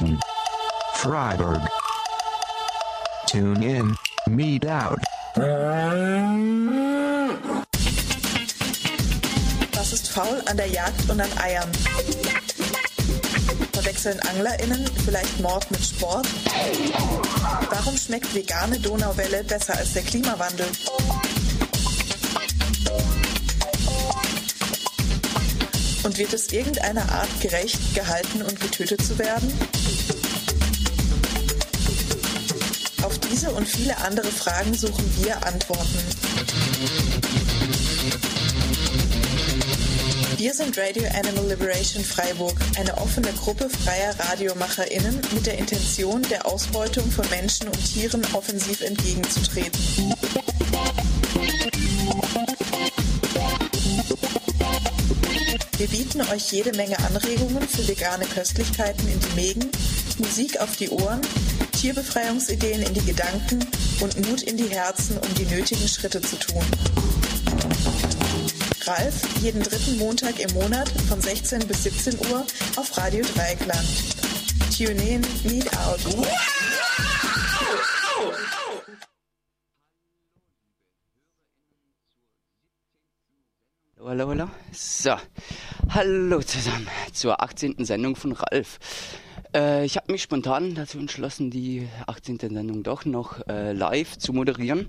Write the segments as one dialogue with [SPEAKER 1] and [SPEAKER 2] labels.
[SPEAKER 1] Liberation. Freiburg. Tune in, meet out.
[SPEAKER 2] Was ist faul an der Jagd und an Eiern? Verwechseln AnglerInnen vielleicht Mord mit Sport? Warum schmeckt vegane Donauwelle besser als der Klimawandel? Und wird es irgendeiner Art gerecht, gehalten und getötet zu werden? Und viele andere Fragen suchen wir Antworten. Wir sind Radio Animal Liberation Freiburg, eine offene Gruppe freier RadiomacherInnen mit der Intention, der Ausbeutung von Menschen und Tieren offensiv entgegenzutreten. Wir bieten euch jede Menge Anregungen für vegane Köstlichkeiten in die Mägen, Musik auf die Ohren, Tierbefreiungsideen in die Gedanken und Mut in die Herzen, um die nötigen Schritte zu tun. Ralf, jeden dritten Montag im Monat von 16 bis 17 Uhr auf Radio Dreieckland. Tune in, meet out.
[SPEAKER 3] Hallo, hallo. So, hallo zusammen zur 18. Sendung von Ralf. Äh, ich habe mich spontan dazu entschlossen, die 18. Sendung doch noch äh, live zu moderieren.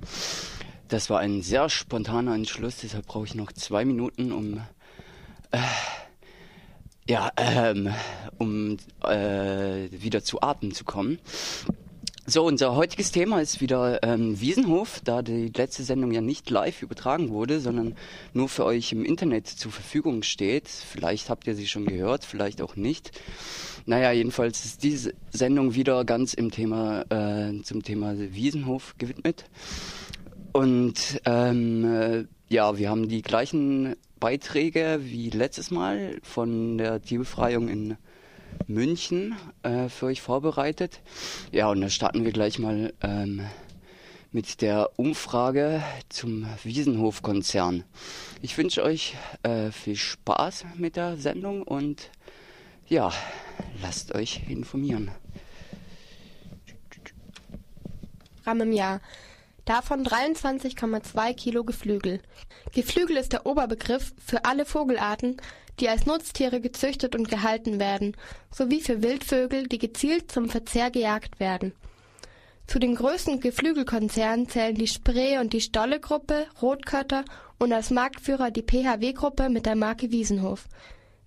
[SPEAKER 3] Das war ein sehr spontaner Entschluss, deshalb brauche ich noch zwei Minuten, um äh, ja, ähm, um äh, wieder zu Atem zu kommen. So, unser heutiges Thema ist wieder ähm, Wiesenhof, da die letzte Sendung ja nicht live übertragen wurde, sondern nur für euch im Internet zur Verfügung steht. Vielleicht habt ihr sie schon gehört, vielleicht auch nicht. Naja, jedenfalls ist diese Sendung wieder ganz im Thema, äh, zum Thema Wiesenhof gewidmet. Und ähm, äh, ja, wir haben die gleichen Beiträge wie letztes Mal von der Tierbefreiung in München äh, für euch vorbereitet. Ja, und da starten wir gleich mal ähm, mit der Umfrage zum Wiesenhof-Konzern. Ich wünsche euch äh, viel Spaß mit der Sendung und ja, lasst euch informieren.
[SPEAKER 4] Gramm im Jahr. Davon 23,2 Kilo Geflügel. Geflügel ist der Oberbegriff für alle Vogelarten, die als Nutztiere gezüchtet und gehalten werden, sowie für Wildvögel, die gezielt zum Verzehr gejagt werden. Zu den größten Geflügelkonzernen zählen die Spree und die Stolle-Gruppe, Rotkötter und als Marktführer die PHW-Gruppe mit der Marke Wiesenhof.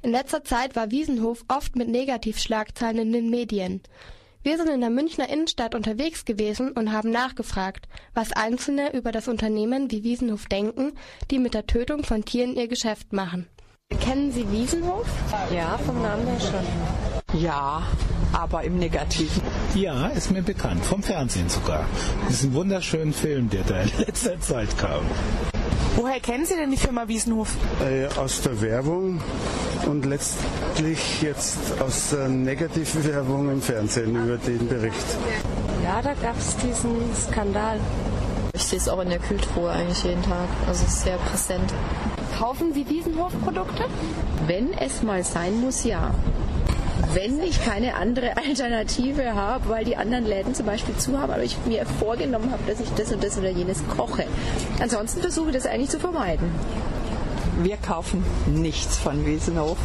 [SPEAKER 4] In letzter Zeit war Wiesenhof oft mit Negativschlagzeilen in den Medien. Wir sind in der Münchner Innenstadt unterwegs gewesen und haben nachgefragt, was Einzelne über das Unternehmen wie Wiesenhof denken, die mit der Tötung von Tieren ihr Geschäft machen. Kennen Sie Wiesenhof?
[SPEAKER 5] Ja, vom Namen her schon.
[SPEAKER 6] Ja, aber im Negativen.
[SPEAKER 7] Ja, ist mir bekannt, vom Fernsehen sogar. Diesen wunderschönen Film, der da in letzter Zeit kam.
[SPEAKER 5] Woher kennen Sie denn die Firma Wiesenhof?
[SPEAKER 8] Äh, aus der Werbung und letztlich jetzt aus der negativen Werbung im Fernsehen über den Bericht.
[SPEAKER 5] Ja, da gab es diesen Skandal.
[SPEAKER 9] Ich sehe es auch in der Kühltruhe eigentlich jeden Tag. Also es ist sehr präsent.
[SPEAKER 4] Kaufen Sie Wiesenhof-Produkte?
[SPEAKER 9] Wenn es mal sein muss, ja. Wenn ich keine andere Alternative habe, weil die anderen Läden zum Beispiel zu haben, aber ich mir vorgenommen habe, dass ich das und das oder jenes koche. Ansonsten versuche ich das eigentlich zu vermeiden.
[SPEAKER 6] Wir kaufen nichts von Wiesenhof.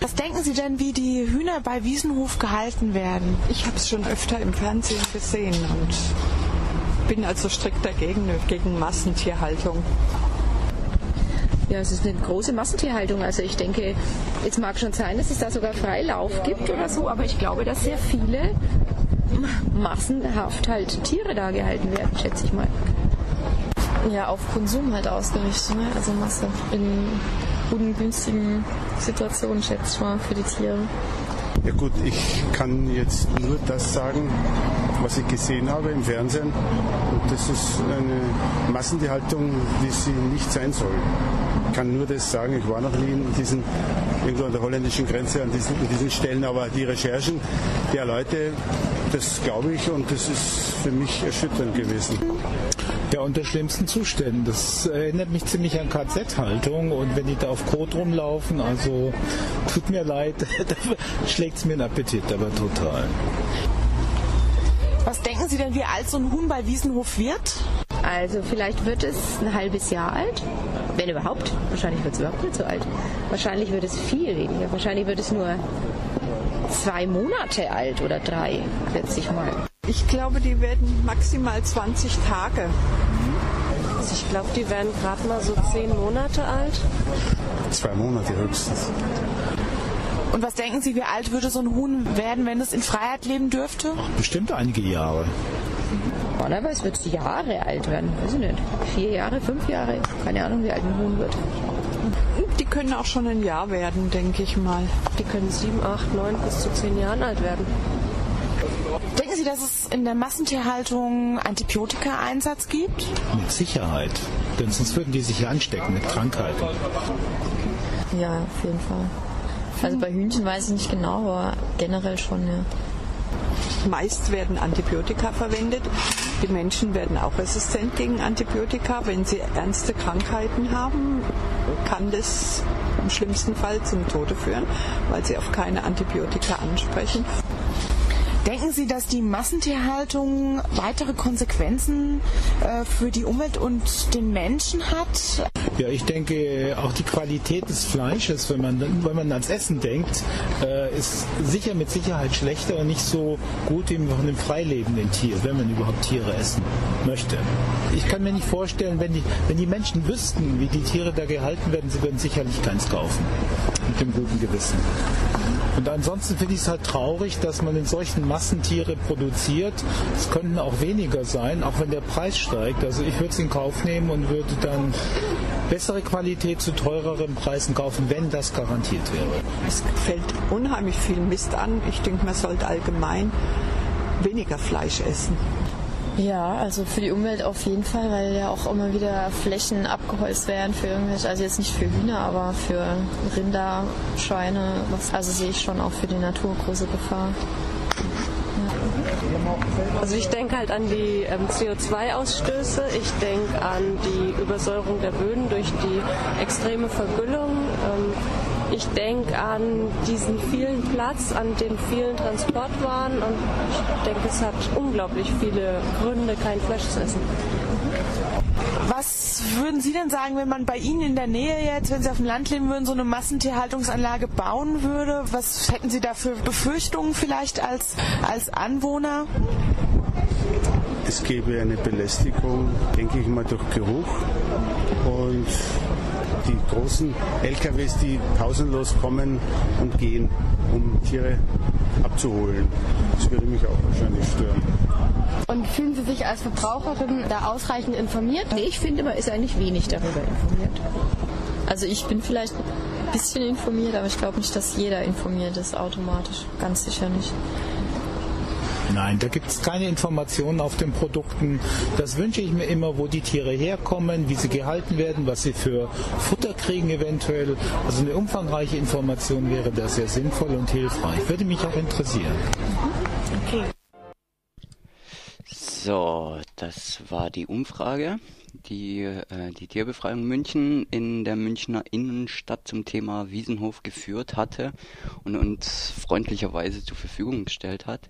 [SPEAKER 5] Was denken Sie denn, wie die Hühner bei Wiesenhof gehalten werden?
[SPEAKER 6] Ich habe es schon öfter im Fernsehen gesehen und bin also strikt dagegen, gegen Massentierhaltung.
[SPEAKER 9] Ja, es ist eine große Massentierhaltung. Also ich denke, es mag schon sein, dass es da sogar Freilauf gibt oder so, aber ich glaube, dass sehr viele massenhaft halt Tiere da gehalten werden, schätze ich mal.
[SPEAKER 10] Ja, auf Konsum halt ausgerichtet, ne? also Masse. In guten, günstigen Situationen, schätze ich mal, für die Tiere.
[SPEAKER 8] Ja gut, ich kann jetzt nur das sagen, was ich gesehen habe im Fernsehen. Und das ist eine Massentierhaltung, wie sie nicht sein soll. Ich kann nur das sagen, ich war noch nie in diesen, irgendwo an der holländischen Grenze an diesen, an diesen Stellen, aber die Recherchen der Leute, das glaube ich und das ist für mich erschütternd gewesen.
[SPEAKER 7] Ja, unter schlimmsten Zuständen. Das erinnert mich ziemlich an KZ-Haltung und wenn die da auf Kot rumlaufen, also tut mir leid, da schlägt es mir den Appetit, aber total.
[SPEAKER 5] Was denken Sie denn, wie alt so ein Huhn bei Wiesenhof wird?
[SPEAKER 9] Also vielleicht wird es ein halbes Jahr alt, wenn überhaupt. Wahrscheinlich wird es überhaupt nicht so alt. Wahrscheinlich wird es viel weniger. Wahrscheinlich wird es nur zwei Monate alt oder drei, schätze ich mal.
[SPEAKER 6] Ich glaube, die werden maximal 20 Tage.
[SPEAKER 11] Also ich glaube, die werden gerade mal so zehn Monate alt.
[SPEAKER 8] Zwei Monate höchstens.
[SPEAKER 5] Und was denken Sie, wie alt würde so ein Huhn werden, wenn es in Freiheit leben dürfte?
[SPEAKER 7] Bestimmt einige Jahre.
[SPEAKER 9] Normalerweise wird es Jahre alt werden. Weiß ich nicht. Vier Jahre, fünf Jahre. Keine Ahnung, wie alt ein Huhn wird.
[SPEAKER 6] Die können auch schon ein Jahr werden, denke ich mal.
[SPEAKER 11] Die können sieben, acht, neun bis zu zehn Jahren alt werden.
[SPEAKER 5] Denken Sie, dass es in der Massentierhaltung Antibiotika-Einsatz gibt?
[SPEAKER 7] Mit Sicherheit. Denn sonst würden die sich ja anstecken mit Krankheiten.
[SPEAKER 10] Ja, auf jeden Fall. Also bei Hühnchen weiß ich nicht genau, aber generell schon, ja.
[SPEAKER 6] Meist werden Antibiotika verwendet. Die Menschen werden auch resistent gegen Antibiotika. Wenn sie ernste Krankheiten haben, kann das im schlimmsten Fall zum Tode führen, weil sie auf keine Antibiotika ansprechen.
[SPEAKER 5] Denken Sie, dass die Massentierhaltung weitere Konsequenzen äh, für die Umwelt und den Menschen hat?
[SPEAKER 7] Ja, ich denke, auch die Qualität des Fleisches, wenn man, wenn man ans Essen denkt, äh, ist sicher mit Sicherheit schlechter und nicht so gut wie von einem freilebenden Tier, wenn man überhaupt Tiere essen möchte. Ich kann mir nicht vorstellen, wenn die, wenn die Menschen wüssten, wie die Tiere da gehalten werden, sie würden sicherlich keins kaufen. Mit dem guten Gewissen. Und ansonsten finde ich es halt traurig, dass man in solchen Massen Tiere produziert. Es könnten auch weniger sein, auch wenn der Preis steigt. Also ich würde es in Kauf nehmen und würde dann bessere Qualität zu teureren Preisen kaufen, wenn das garantiert wäre.
[SPEAKER 6] Es fällt unheimlich viel Mist an. Ich denke, man sollte allgemein weniger Fleisch essen.
[SPEAKER 10] Ja, also für die Umwelt auf jeden Fall, weil ja auch immer wieder Flächen abgeholzt werden für irgendwelche, also jetzt nicht für Hühner, aber für Rinder, Schweine. Also sehe ich schon auch für die Natur große Gefahr.
[SPEAKER 11] Also ich denke halt an die ähm, CO2-Ausstöße, ich denke an die Übersäuerung der Böden durch die extreme Vergüllung. Ähm, ich denke an diesen vielen Platz, an den vielen Transportwaren und ich denke, es hat unglaublich viele Gründe, kein Fleisch zu essen.
[SPEAKER 5] Was würden Sie denn sagen, wenn man bei Ihnen in der Nähe jetzt, wenn Sie auf dem Land leben würden, so eine Massentierhaltungsanlage bauen würde? Was hätten Sie da für Befürchtungen vielleicht als, als Anwohner?
[SPEAKER 8] Es gäbe eine Belästigung, denke ich mal, durch Geruch und die großen LKWs, die pausenlos kommen und gehen, um Tiere abzuholen. Das würde mich auch wahrscheinlich stören.
[SPEAKER 4] Und fühlen Sie sich als Verbraucherin da ausreichend informiert?
[SPEAKER 9] Nee, ich finde, man ist eigentlich wenig darüber informiert.
[SPEAKER 10] Also ich bin vielleicht ein bisschen informiert, aber ich glaube nicht, dass jeder informiert ist automatisch. Ganz sicher nicht.
[SPEAKER 7] Nein, da gibt es keine Informationen auf den Produkten. Das wünsche ich mir immer, wo die Tiere herkommen, wie sie gehalten werden, was sie für Futter kriegen eventuell. Also eine umfangreiche Information wäre da sehr sinnvoll und hilfreich. Würde mich auch interessieren.
[SPEAKER 5] Okay.
[SPEAKER 3] So, das war die Umfrage, die äh, die Tierbefreiung München in der Münchner Innenstadt zum Thema Wiesenhof geführt hatte und uns freundlicherweise zur Verfügung gestellt hat.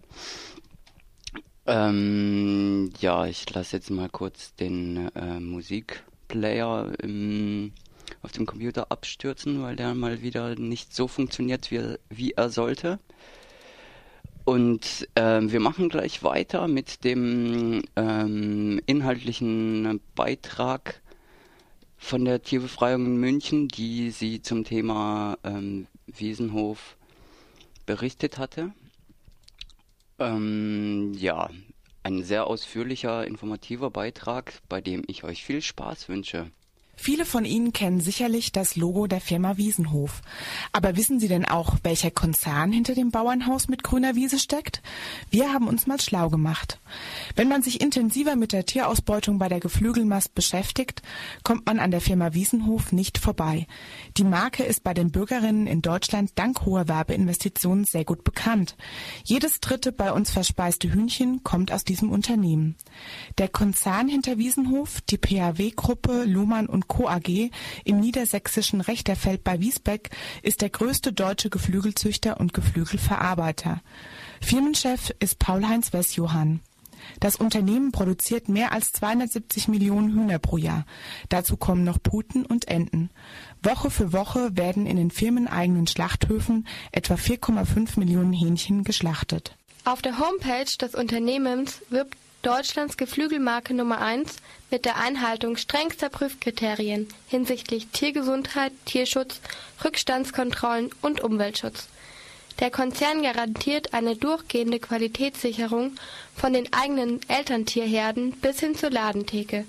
[SPEAKER 3] Ähm, ja, ich lasse jetzt mal kurz den äh, Musikplayer im, auf dem Computer abstürzen, weil der mal wieder nicht so funktioniert, wie, wie er sollte. Und ähm, wir machen gleich weiter mit dem ähm, inhaltlichen Beitrag von der Tierbefreiung in München, die sie zum Thema ähm, Wiesenhof berichtet hatte. Ähm, ja, ein sehr ausführlicher, informativer Beitrag, bei dem ich euch viel Spaß wünsche.
[SPEAKER 12] Viele von Ihnen kennen sicherlich das Logo der Firma Wiesenhof. Aber wissen Sie denn auch, welcher Konzern hinter dem Bauernhaus mit grüner Wiese steckt? Wir haben uns mal schlau gemacht. Wenn man sich intensiver mit der Tierausbeutung bei der Geflügelmast beschäftigt, kommt man an der Firma Wiesenhof nicht vorbei. Die Marke ist bei den Bürgerinnen in Deutschland dank hoher Werbeinvestitionen sehr gut bekannt. Jedes dritte bei uns verspeiste Hühnchen kommt aus diesem Unternehmen. Der Konzern hinter Wiesenhof, die PHW-Gruppe Lohmann und Co. AG im niedersächsischen Rechterfeld bei Wiesbeck ist der größte deutsche Geflügelzüchter und Geflügelverarbeiter. Firmenchef ist Paul-Heinz Wessjohann. Das Unternehmen produziert mehr als 270 Millionen Hühner pro Jahr. Dazu kommen noch Puten und Enten. Woche für Woche werden in den firmeneigenen Schlachthöfen etwa 4,5 Millionen Hähnchen geschlachtet.
[SPEAKER 4] Auf der Homepage des Unternehmens wirbt Deutschlands Geflügelmarke Nummer 1 mit der Einhaltung strengster Prüfkriterien hinsichtlich Tiergesundheit, Tierschutz, Rückstandskontrollen und Umweltschutz. Der Konzern garantiert eine durchgehende Qualitätssicherung von den eigenen Elterntierherden bis hin zur Ladentheke.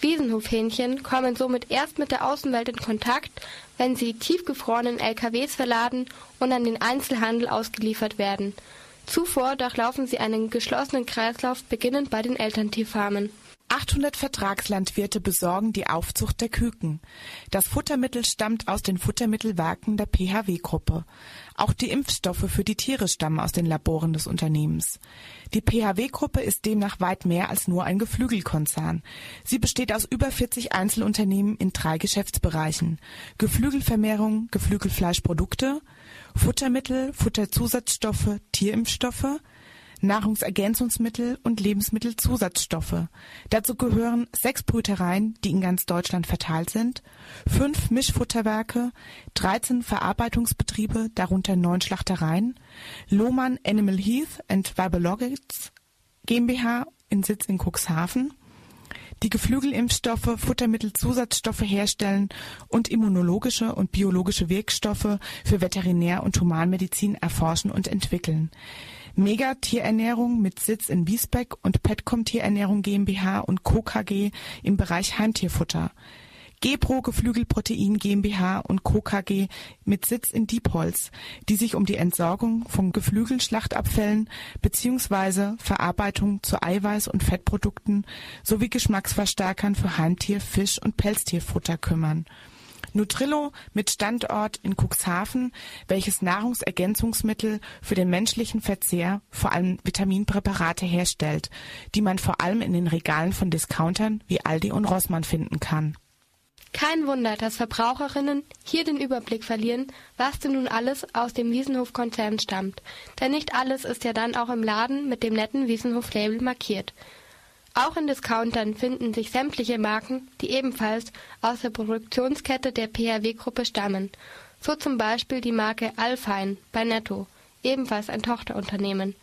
[SPEAKER 4] Wiesenhofhähnchen kommen somit erst mit der Außenwelt in Kontakt, wenn sie tiefgefrorenen LKWs verladen und an den Einzelhandel ausgeliefert werden – Zuvor durchlaufen sie einen geschlossenen Kreislauf beginnend bei den Elterntierfarmen.
[SPEAKER 12] 800 Vertragslandwirte besorgen die Aufzucht der Küken. Das Futtermittel stammt aus den Futtermittelwerken der PHW-Gruppe. Auch die Impfstoffe für die Tiere stammen aus den Laboren des Unternehmens. Die PHW-Gruppe ist demnach weit mehr als nur ein Geflügelkonzern. Sie besteht aus über 40 Einzelunternehmen in drei Geschäftsbereichen. Geflügelvermehrung, Geflügelfleischprodukte, Futtermittel, Futterzusatzstoffe, Tierimpfstoffe, Nahrungsergänzungsmittel und Lebensmittelzusatzstoffe. Dazu gehören sechs Brütereien, die in ganz Deutschland verteilt sind, fünf Mischfutterwerke, 13 Verarbeitungsbetriebe, darunter neun Schlachtereien, Lohmann Animal Heath and Vibologics GmbH in Sitz in Cuxhaven, die Geflügelimpfstoffe, Futtermittelzusatzstoffe herstellen und immunologische und biologische Wirkstoffe für Veterinär- und Humanmedizin erforschen und entwickeln. Mega Tierernährung mit Sitz in Wiesbeck und Petcom Tierernährung GmbH und Co. KG im Bereich Heimtierfutter. Gepro Geflügelprotein GmbH und Co. KG mit Sitz in Diepholz, die sich um die Entsorgung von Geflügelschlachtabfällen bzw. Verarbeitung zu Eiweiß- und Fettprodukten sowie Geschmacksverstärkern für Heimtier-, Fisch- und Pelztierfutter kümmern. Nutrillo mit Standort in Cuxhaven, welches Nahrungsergänzungsmittel für den menschlichen Verzehr, vor allem Vitaminpräparate herstellt, die man vor allem in den Regalen von Discountern wie Aldi und Rossmann finden kann.
[SPEAKER 4] Kein Wunder, dass Verbraucherinnen hier den Überblick verlieren, was denn nun alles aus dem Wiesenhof-Konzern stammt. Denn nicht alles ist ja dann auch im Laden mit dem netten Wiesenhof-Label markiert. Auch in Discountern finden sich sämtliche Marken, die ebenfalls aus der Produktionskette der PHW-Gruppe stammen. So zum Beispiel die Marke Alfein bei Netto, ebenfalls ein Tochterunternehmen.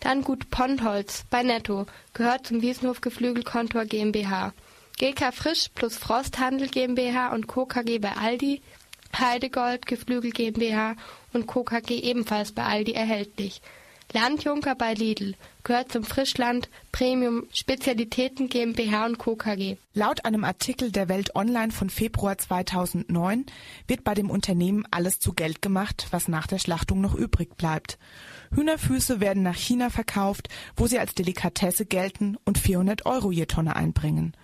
[SPEAKER 4] Dann Gut Pontholz bei Netto, gehört zum Wiesenhof Geflügelkontor GmbH. GK Frisch plus Frosthandel GmbH und Co. KG bei Aldi, Heidegold Geflügel GmbH und Co. KG ebenfalls bei Aldi erhältlich. Landjunker bei Lidl gehört zum Frischland Premium Spezialitäten GmbH und Co. KG.
[SPEAKER 12] Laut einem Artikel der Welt Online von Februar 2009 wird bei dem Unternehmen alles zu Geld gemacht, was nach der Schlachtung noch übrig bleibt. Hühnerfüße werden nach China verkauft, wo sie als Delikatesse gelten und 400 Euro je Tonne einbringen.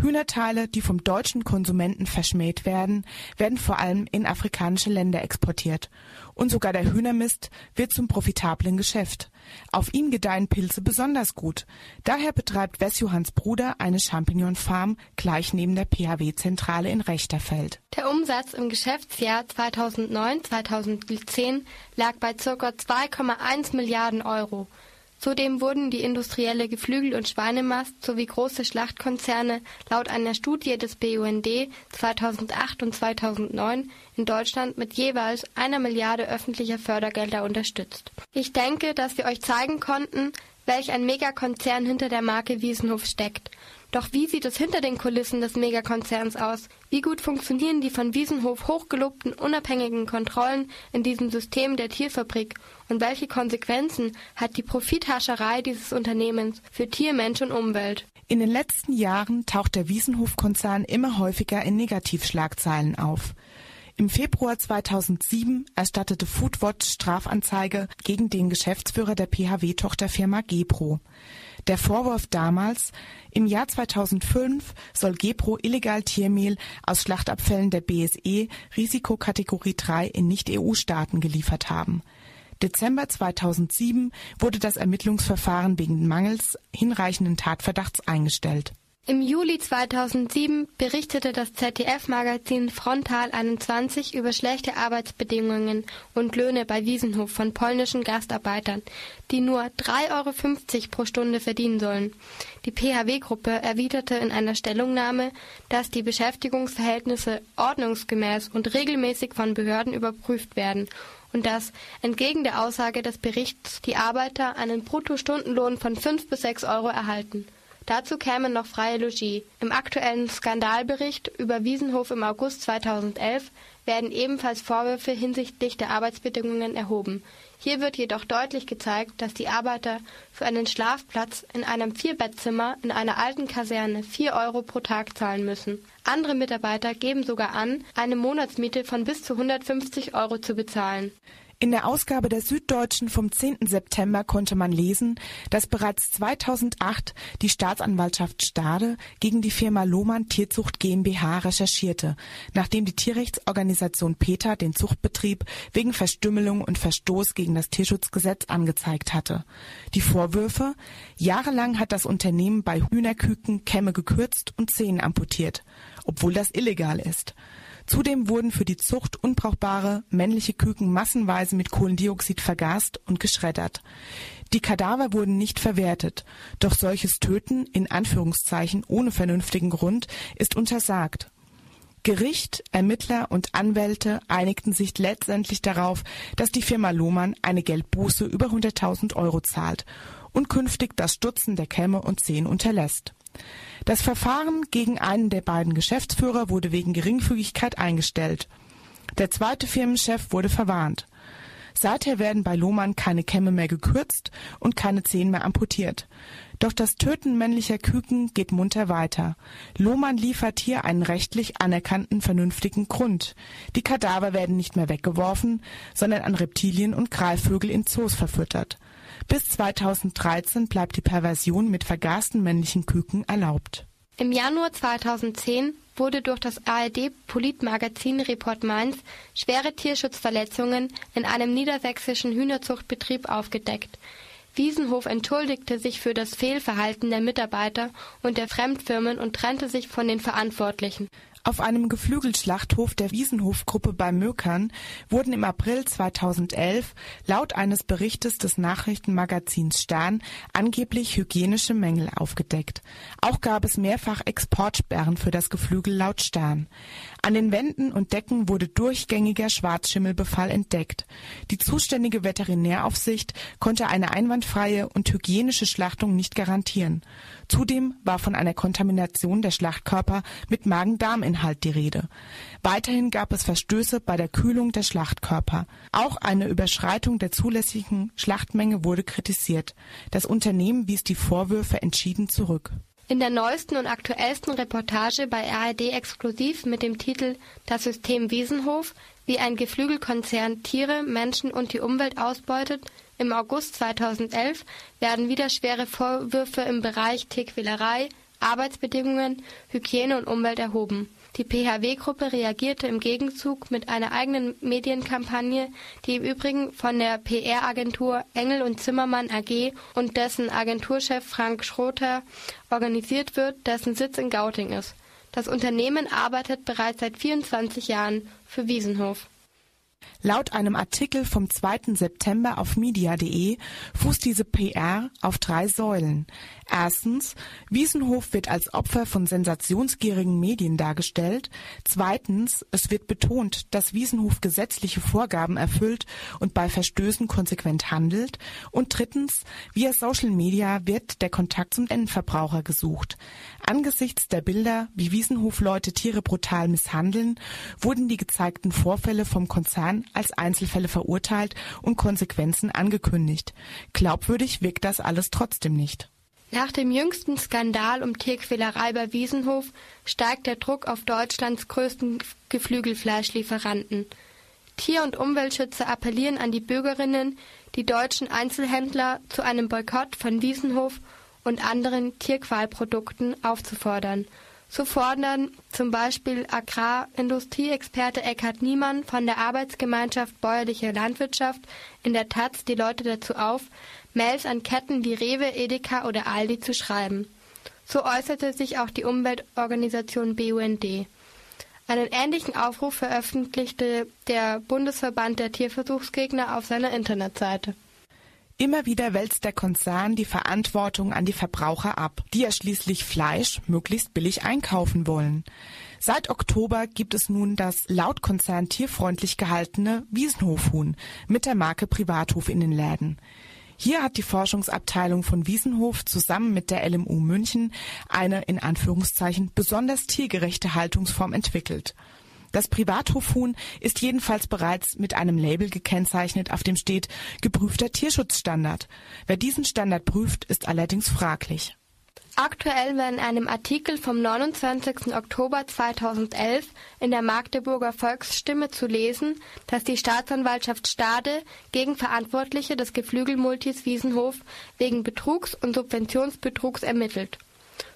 [SPEAKER 12] Hühnerteile, die vom deutschen Konsumenten verschmäht werden, werden vor allem in afrikanische Länder exportiert. Und sogar der Hühnermist wird zum profitablen Geschäft. Auf ihm gedeihen Pilze besonders gut. Daher betreibt Wes-Johanns Bruder eine Champignon-Farm gleich neben der PHW-Zentrale in Rechterfeld.
[SPEAKER 4] Der Umsatz im Geschäftsjahr 2009-2010 lag bei ca. 2,1 Milliarden Euro. Zudem wurden die industrielle Geflügel- und Schweinemast sowie große Schlachtkonzerne laut einer Studie des BUND 2008 und 2009 in Deutschland mit jeweils einer Milliarde öffentlicher Fördergelder unterstützt. Ich denke, dass wir euch zeigen konnten, welch ein Megakonzern hinter der Marke Wiesenhof steckt doch wie sieht es hinter den Kulissen des Megakonzerns aus? Wie gut funktionieren die von Wiesenhof hochgelobten unabhängigen Kontrollen in diesem System der Tierfabrik? Und welche Konsequenzen hat die Profithascherei dieses Unternehmens für Tier, Mensch und Umwelt?
[SPEAKER 12] In den letzten Jahren taucht der Wiesenhof-Konzern immer häufiger in Negativschlagzeilen auf. Im Februar 2007 erstattete Foodwatch Strafanzeige gegen den Geschäftsführer der PHW-Tochterfirma Gepro. Der Vorwurf damals, im Jahr 2005 soll Gepro illegal Tiermehl aus Schlachtabfällen der BSE Risikokategorie 3 in Nicht-EU-Staaten geliefert haben. Dezember 2007 wurde das Ermittlungsverfahren wegen mangels hinreichenden Tatverdachts eingestellt.
[SPEAKER 4] Im Juli 2007 berichtete das ZDF-Magazin Frontal 21 über schlechte Arbeitsbedingungen und Löhne bei Wiesenhof von polnischen Gastarbeitern, die nur 3,50 Euro pro Stunde verdienen sollen. Die PHW-Gruppe erwiderte in einer Stellungnahme, dass die Beschäftigungsverhältnisse ordnungsgemäß und regelmäßig von Behörden überprüft werden und dass, entgegen der Aussage des Berichts, die Arbeiter einen Bruttostundenlohn von 5 bis 6 Euro erhalten. Dazu kämen noch freie Logis. Im aktuellen Skandalbericht über Wiesenhof im August 2011 werden ebenfalls Vorwürfe hinsichtlich der Arbeitsbedingungen erhoben. Hier wird jedoch deutlich gezeigt, dass die Arbeiter für einen Schlafplatz in einem Vierbettzimmer in einer alten Kaserne 4 Euro pro Tag zahlen müssen. Andere Mitarbeiter geben sogar an, eine Monatsmiete von bis zu 150 Euro zu bezahlen.
[SPEAKER 12] In der Ausgabe der Süddeutschen vom 10. September konnte man lesen, dass bereits 2008 die Staatsanwaltschaft Stade gegen die Firma Lohmann Tierzucht GmbH recherchierte, nachdem die Tierrechtsorganisation PETA den Zuchtbetrieb wegen Verstümmelung und Verstoß gegen das Tierschutzgesetz angezeigt hatte. Die Vorwürfe? Jahrelang hat das Unternehmen bei Hühnerküken Kämme gekürzt und Zehen amputiert, obwohl das illegal ist. Zudem wurden für die Zucht unbrauchbare männliche Küken massenweise mit Kohlendioxid vergast und geschreddert. Die Kadaver wurden nicht verwertet, doch solches Töten in Anführungszeichen ohne vernünftigen Grund ist untersagt. Gericht, Ermittler und Anwälte einigten sich letztendlich darauf, dass die Firma Lohmann eine Geldbuße über 100.000 Euro zahlt und künftig das Stutzen der Kämme und Zehen unterlässt. Das Verfahren gegen einen der beiden Geschäftsführer wurde wegen Geringfügigkeit eingestellt. Der zweite Firmenchef wurde verwarnt. Seither werden bei Lohmann keine Kämme mehr gekürzt und keine Zehen mehr amputiert. Doch das Töten männlicher Küken geht munter weiter. Lohmann liefert hier einen rechtlich anerkannten vernünftigen Grund. Die Kadaver werden nicht mehr weggeworfen, sondern an Reptilien und Greifvögel in Zoos verfüttert. Bis 2013 bleibt die Perversion mit vergasten männlichen Küken erlaubt.
[SPEAKER 4] Im Januar 2010 wurde durch das ARD-Politmagazin Report Mainz schwere Tierschutzverletzungen in einem niedersächsischen Hühnerzuchtbetrieb aufgedeckt. Wiesenhof entschuldigte sich für das Fehlverhalten der Mitarbeiter und der Fremdfirmen und trennte sich von den Verantwortlichen.
[SPEAKER 12] Auf einem Geflügelschlachthof der Wiesenhofgruppe bei Möckern wurden im April 2011 laut eines Berichtes des Nachrichtenmagazins Stern angeblich hygienische Mängel aufgedeckt. Auch gab es mehrfach Exportsperren für das Geflügel laut Stern. An den Wänden und Decken wurde durchgängiger Schwarzschimmelbefall entdeckt. Die zuständige Veterinäraufsicht konnte eine einwandfreie und hygienische Schlachtung nicht garantieren. Zudem war von einer Kontamination der Schlachtkörper mit Magen-Darm-Inhalt die Rede. Weiterhin gab es Verstöße bei der Kühlung der Schlachtkörper. Auch eine Überschreitung der zulässigen Schlachtmenge wurde kritisiert. Das Unternehmen wies die Vorwürfe entschieden zurück.
[SPEAKER 4] In der neuesten und aktuellsten Reportage bei ARD exklusiv mit dem Titel Das System Wiesenhof, wie ein Geflügelkonzern Tiere, Menschen und die Umwelt ausbeutet, im August 2011 werden wieder schwere Vorwürfe im Bereich Tierquälerei, Arbeitsbedingungen, Hygiene und Umwelt erhoben. Die PHW-Gruppe reagierte im Gegenzug mit einer eigenen Medienkampagne, die im Übrigen von der PR-Agentur Engel und Zimmermann AG und dessen Agenturchef Frank Schroter organisiert wird, dessen Sitz in Gauting ist. Das Unternehmen arbeitet bereits seit 24 Jahren für Wiesenhof.
[SPEAKER 12] Laut einem Artikel vom 2. September auf media.de fußt diese PR auf drei Säulen. Erstens, Wiesenhof wird als Opfer von sensationsgierigen Medien dargestellt. Zweitens, es wird betont, dass Wiesenhof gesetzliche Vorgaben erfüllt und bei Verstößen konsequent handelt. Und drittens, via Social Media wird der Kontakt zum Endverbraucher gesucht. Angesichts der Bilder, wie Wiesenhof Leute Tiere brutal misshandeln, wurden die gezeigten Vorfälle vom Konzern als Einzelfälle verurteilt und Konsequenzen angekündigt. Glaubwürdig wirkt das alles trotzdem nicht.
[SPEAKER 4] Nach dem jüngsten Skandal um Tierquälerei bei Wiesenhof steigt der Druck auf Deutschlands größten Geflügelfleischlieferanten. Tier- und Umweltschützer appellieren an die Bürgerinnen, die deutschen Einzelhändler zu einem Boykott von Wiesenhof und anderen Tierqualprodukten aufzufordern. So fordern zum Beispiel Agrarindustrieexperte Eckhard Niemann von der Arbeitsgemeinschaft Bäuerliche Landwirtschaft in der Taz die Leute dazu auf, Mails an Ketten wie Rewe, Edeka oder Aldi zu schreiben. So äußerte sich auch die Umweltorganisation BUND. Einen ähnlichen Aufruf veröffentlichte der Bundesverband der Tierversuchsgegner auf seiner Internetseite.
[SPEAKER 12] Immer wieder wälzt der Konzern die Verantwortung an die Verbraucher ab, die ja schließlich Fleisch möglichst billig einkaufen wollen. Seit Oktober gibt es nun das laut Konzern tierfreundlich gehaltene Wiesenhofhuhn mit der Marke Privathof in den Läden. Hier hat die Forschungsabteilung von Wiesenhof zusammen mit der LMU München eine in Anführungszeichen besonders tiergerechte Haltungsform entwickelt. Das Privathofhuhn ist jedenfalls bereits mit einem Label gekennzeichnet, auf dem steht geprüfter Tierschutzstandard. Wer diesen Standard prüft, ist allerdings fraglich.
[SPEAKER 4] Aktuell war in einem Artikel vom 29. Oktober 2011 in der Magdeburger Volksstimme zu lesen, dass die Staatsanwaltschaft Stade gegen Verantwortliche des Geflügelmultis Wiesenhof wegen Betrugs und Subventionsbetrugs ermittelt.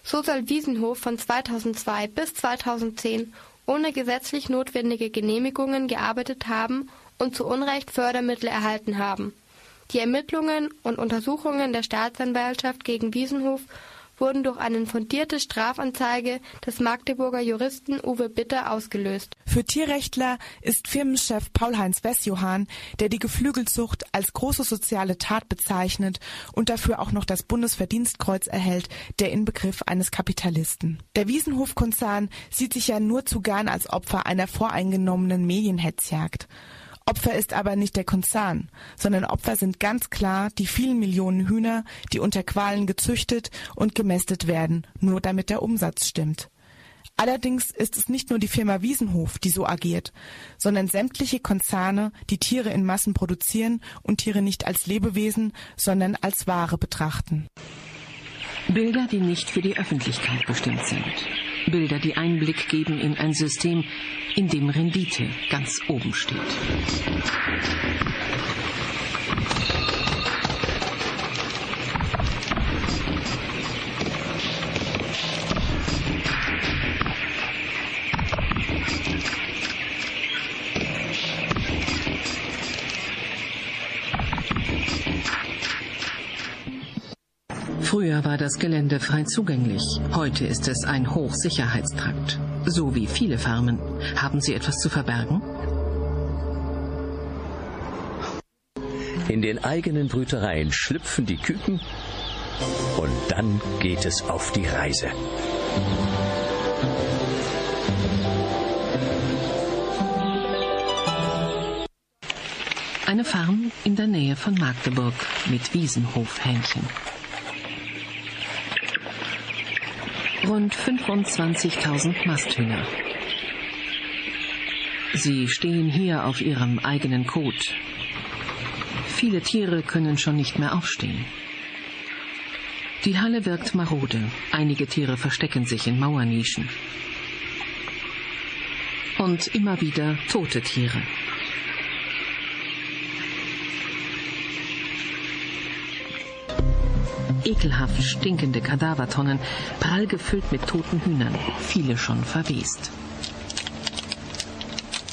[SPEAKER 4] So soll Wiesenhof von 2002 bis 2010 ohne gesetzlich notwendige Genehmigungen gearbeitet haben und zu Unrecht Fördermittel erhalten haben. Die Ermittlungen und Untersuchungen der Staatsanwaltschaft gegen Wiesenhof wurden durch eine fundierte Strafanzeige des Magdeburger Juristen Uwe Bitter ausgelöst.
[SPEAKER 12] Für Tierrechtler ist Firmenchef Paul-Heinz Wessjohann, der die Geflügelzucht als große soziale Tat bezeichnet und dafür auch noch das Bundesverdienstkreuz erhält, der Inbegriff eines Kapitalisten. Der Wiesenhof-Konzern sieht sich ja nur zu gern als Opfer einer voreingenommenen Medienhetzjagd. Opfer ist aber nicht der Konzern, sondern Opfer sind ganz klar die vielen Millionen Hühner, die unter Qualen gezüchtet und gemästet werden, nur damit der Umsatz stimmt. Allerdings ist es nicht nur die Firma Wiesenhof, die so agiert, sondern sämtliche Konzerne, die Tiere in Massen produzieren und Tiere nicht als Lebewesen, sondern als Ware betrachten.
[SPEAKER 13] Bilder, die nicht für die Öffentlichkeit bestimmt sind. Bilder, die Einblick geben in ein System, in dem Rendite ganz oben steht. Früher war das Gelände frei zugänglich. Heute ist es ein Hochsicherheitstrakt. So wie viele Farmen. Haben Sie etwas zu verbergen?
[SPEAKER 14] In den eigenen Brütereien schlüpfen die Küken und dann geht es auf die Reise.
[SPEAKER 13] Eine Farm in der Nähe von Magdeburg mit Wiesenhofhähnchen. Rund 25.000 Masthühner. Sie stehen hier auf ihrem eigenen Kot. Viele Tiere können schon nicht mehr aufstehen. Die Halle wirkt marode. Einige Tiere verstecken sich in Mauernischen. Und immer wieder tote Tiere. Ekelhaft stinkende Kadavertonnen, prall gefüllt mit toten Hühnern, viele schon verwest.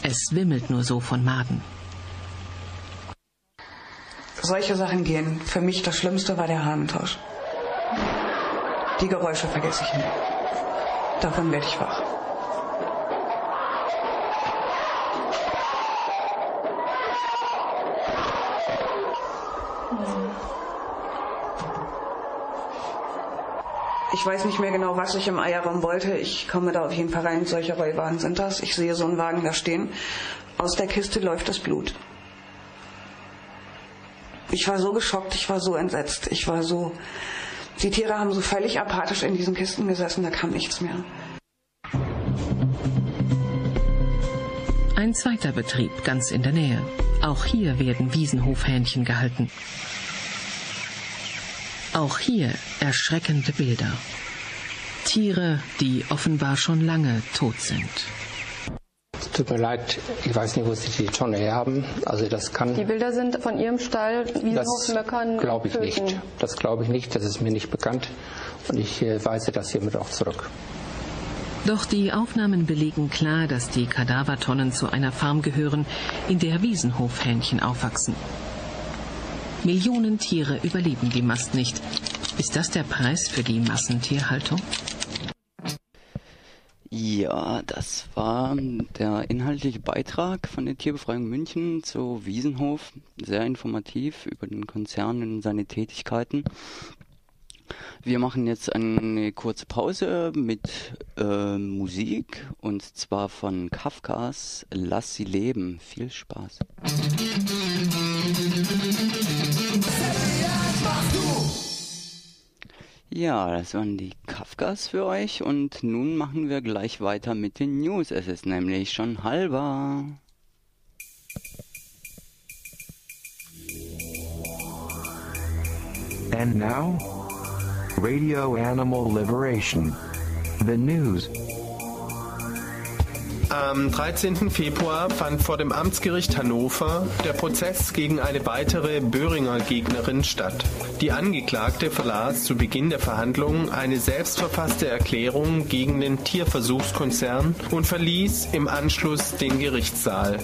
[SPEAKER 13] Es wimmelt nur so von Maden.
[SPEAKER 15] Solche Sachen gehen. Für mich das Schlimmste war der Hahnentausch. Die Geräusche vergesse ich nie. Davon werde ich wach. Ich weiß nicht mehr genau, was ich im Eierraum wollte. Ich komme da auf jeden Fall rein. Solche Rollwagen sind das. Ich sehe so einen Wagen da stehen. Aus der Kiste läuft das Blut. Ich war so geschockt, ich war so entsetzt, ich war so. Die Tiere haben so völlig apathisch in diesen Kisten gesessen, da kam nichts mehr.
[SPEAKER 13] Ein zweiter Betrieb ganz in der Nähe. Auch hier werden Wiesenhofhähnchen gehalten. Auch hier erschreckende Bilder. Tiere, die offenbar schon lange tot sind.
[SPEAKER 16] Tut mir leid, ich weiß nicht, wo Sie die Tonne her haben. Also das kann.
[SPEAKER 17] Die Bilder sind von Ihrem Stall, Wiesenhof Möckern.
[SPEAKER 16] Glaube ich
[SPEAKER 17] töten.
[SPEAKER 16] nicht. Das glaube ich nicht. Das ist mir nicht bekannt. Und ich äh, weise das hiermit auch zurück.
[SPEAKER 13] Doch die Aufnahmen belegen klar, dass die Kadavertonnen zu einer Farm gehören, in der Wiesenhofhähnchen aufwachsen. Millionen Tiere überleben die Mast nicht. Ist das der Preis für die Massentierhaltung?
[SPEAKER 3] Ja, das war der inhaltliche Beitrag von der Tierbefreiung München zu Wiesenhof. Sehr informativ über den Konzern und seine Tätigkeiten. Wir machen jetzt eine kurze Pause mit äh, Musik und zwar von Kafkas Lass sie leben. Viel Spaß. Ja, das waren die Kafkas für euch und nun machen wir gleich weiter mit den News. Es ist nämlich schon halber.
[SPEAKER 1] And now, Radio Animal Liberation. The news.
[SPEAKER 18] Am 13. Februar fand vor dem Amtsgericht Hannover der Prozess gegen eine weitere Böhringer Gegnerin statt. Die Angeklagte verlas zu Beginn der Verhandlungen eine selbstverfasste Erklärung gegen den Tierversuchskonzern und verließ im Anschluss den Gerichtssaal.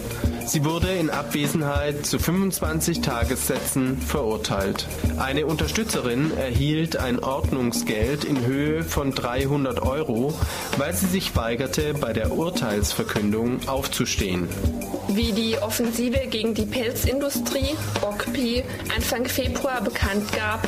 [SPEAKER 18] Sie wurde in Abwesenheit zu 25 Tagessätzen verurteilt. Eine Unterstützerin erhielt ein Ordnungsgeld in Höhe von 300 Euro, weil sie sich weigerte, bei der Urteilsverkündung aufzustehen.
[SPEAKER 19] Wie die Offensive gegen die Pelzindustrie, OCPI, Anfang Februar bekannt gab,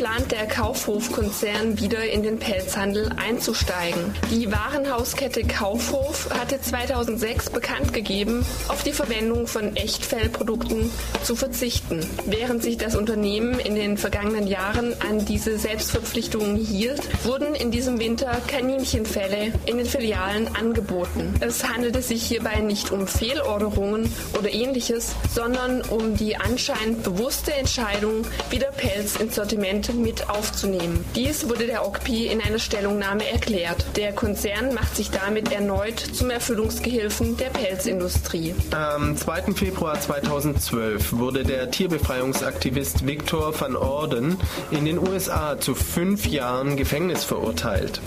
[SPEAKER 19] plant der Kaufhof-Konzern wieder in den Pelzhandel einzusteigen. Die Warenhauskette Kaufhof hatte 2006 bekannt gegeben, auf die Verwendung von Echtfellprodukten zu verzichten. Während sich das Unternehmen in den vergangenen Jahren an diese Selbstverpflichtungen hielt, wurden in diesem Winter Kaninchenfälle in den Filialen angeboten. Es handelte sich hierbei nicht um Fehlorderungen oder ähnliches, sondern um die anscheinend bewusste Entscheidung, wieder Pelz ins Sortiment mit aufzunehmen. Dies wurde der OCPI in einer Stellungnahme erklärt. Der Konzern macht sich damit erneut zum Erfüllungsgehilfen der Pelzindustrie.
[SPEAKER 18] Am 2. Februar 2012 wurde der Tierbefreiungsaktivist Victor van Orden in den USA zu fünf Jahren Gefängnis verurteilt.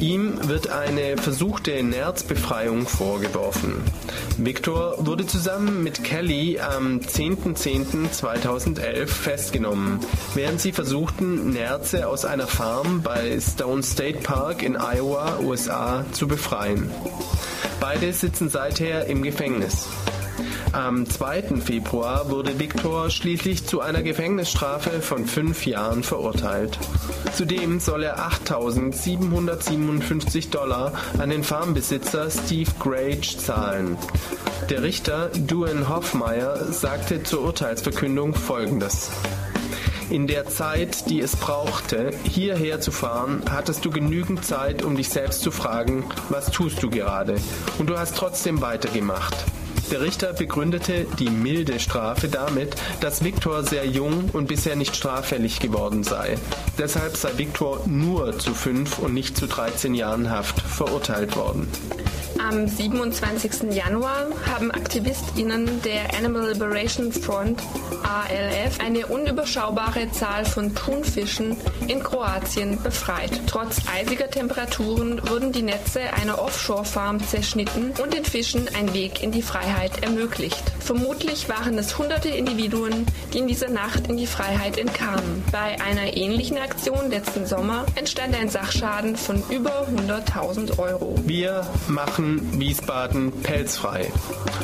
[SPEAKER 18] Ihm wird eine versuchte Nerzbefreiung vorgeworfen. Victor wurde zusammen mit Kelly am 10.10.2011 festgenommen, während sie versuchten, Nerze aus einer Farm bei Stone State Park in Iowa, USA, zu befreien. Beide sitzen seither im Gefängnis. Am 2. Februar wurde Victor schließlich zu einer Gefängnisstrafe von fünf Jahren verurteilt. Zudem soll er 8.757 Dollar an den Farmbesitzer Steve Grage zahlen. Der Richter Duane Hoffmeyer sagte zur Urteilsverkündung Folgendes. In der Zeit, die es brauchte, hierher zu fahren, hattest du genügend Zeit, um dich selbst zu fragen, was tust du gerade? Und du hast trotzdem weitergemacht. Der Richter begründete die milde Strafe damit, dass Viktor sehr jung und bisher nicht straffällig geworden sei. Deshalb sei Viktor nur zu fünf und nicht zu 13 Jahren Haft verurteilt worden.
[SPEAKER 19] Am 27. Januar haben AktivistInnen der Animal Liberation Front ALF eine unüberschaubare Zahl von Thunfischen in Kroatien befreit. Trotz eisiger Temperaturen wurden die Netze einer Offshore-Farm zerschnitten und den Fischen ein Weg in die Freiheit ermöglicht. Vermutlich waren es hunderte Individuen, die in dieser Nacht in die Freiheit entkamen. Bei einer ähnlichen Aktion letzten Sommer entstand ein Sachschaden von über 100.000 Euro.
[SPEAKER 18] Wir machen Wiesbaden pelzfrei.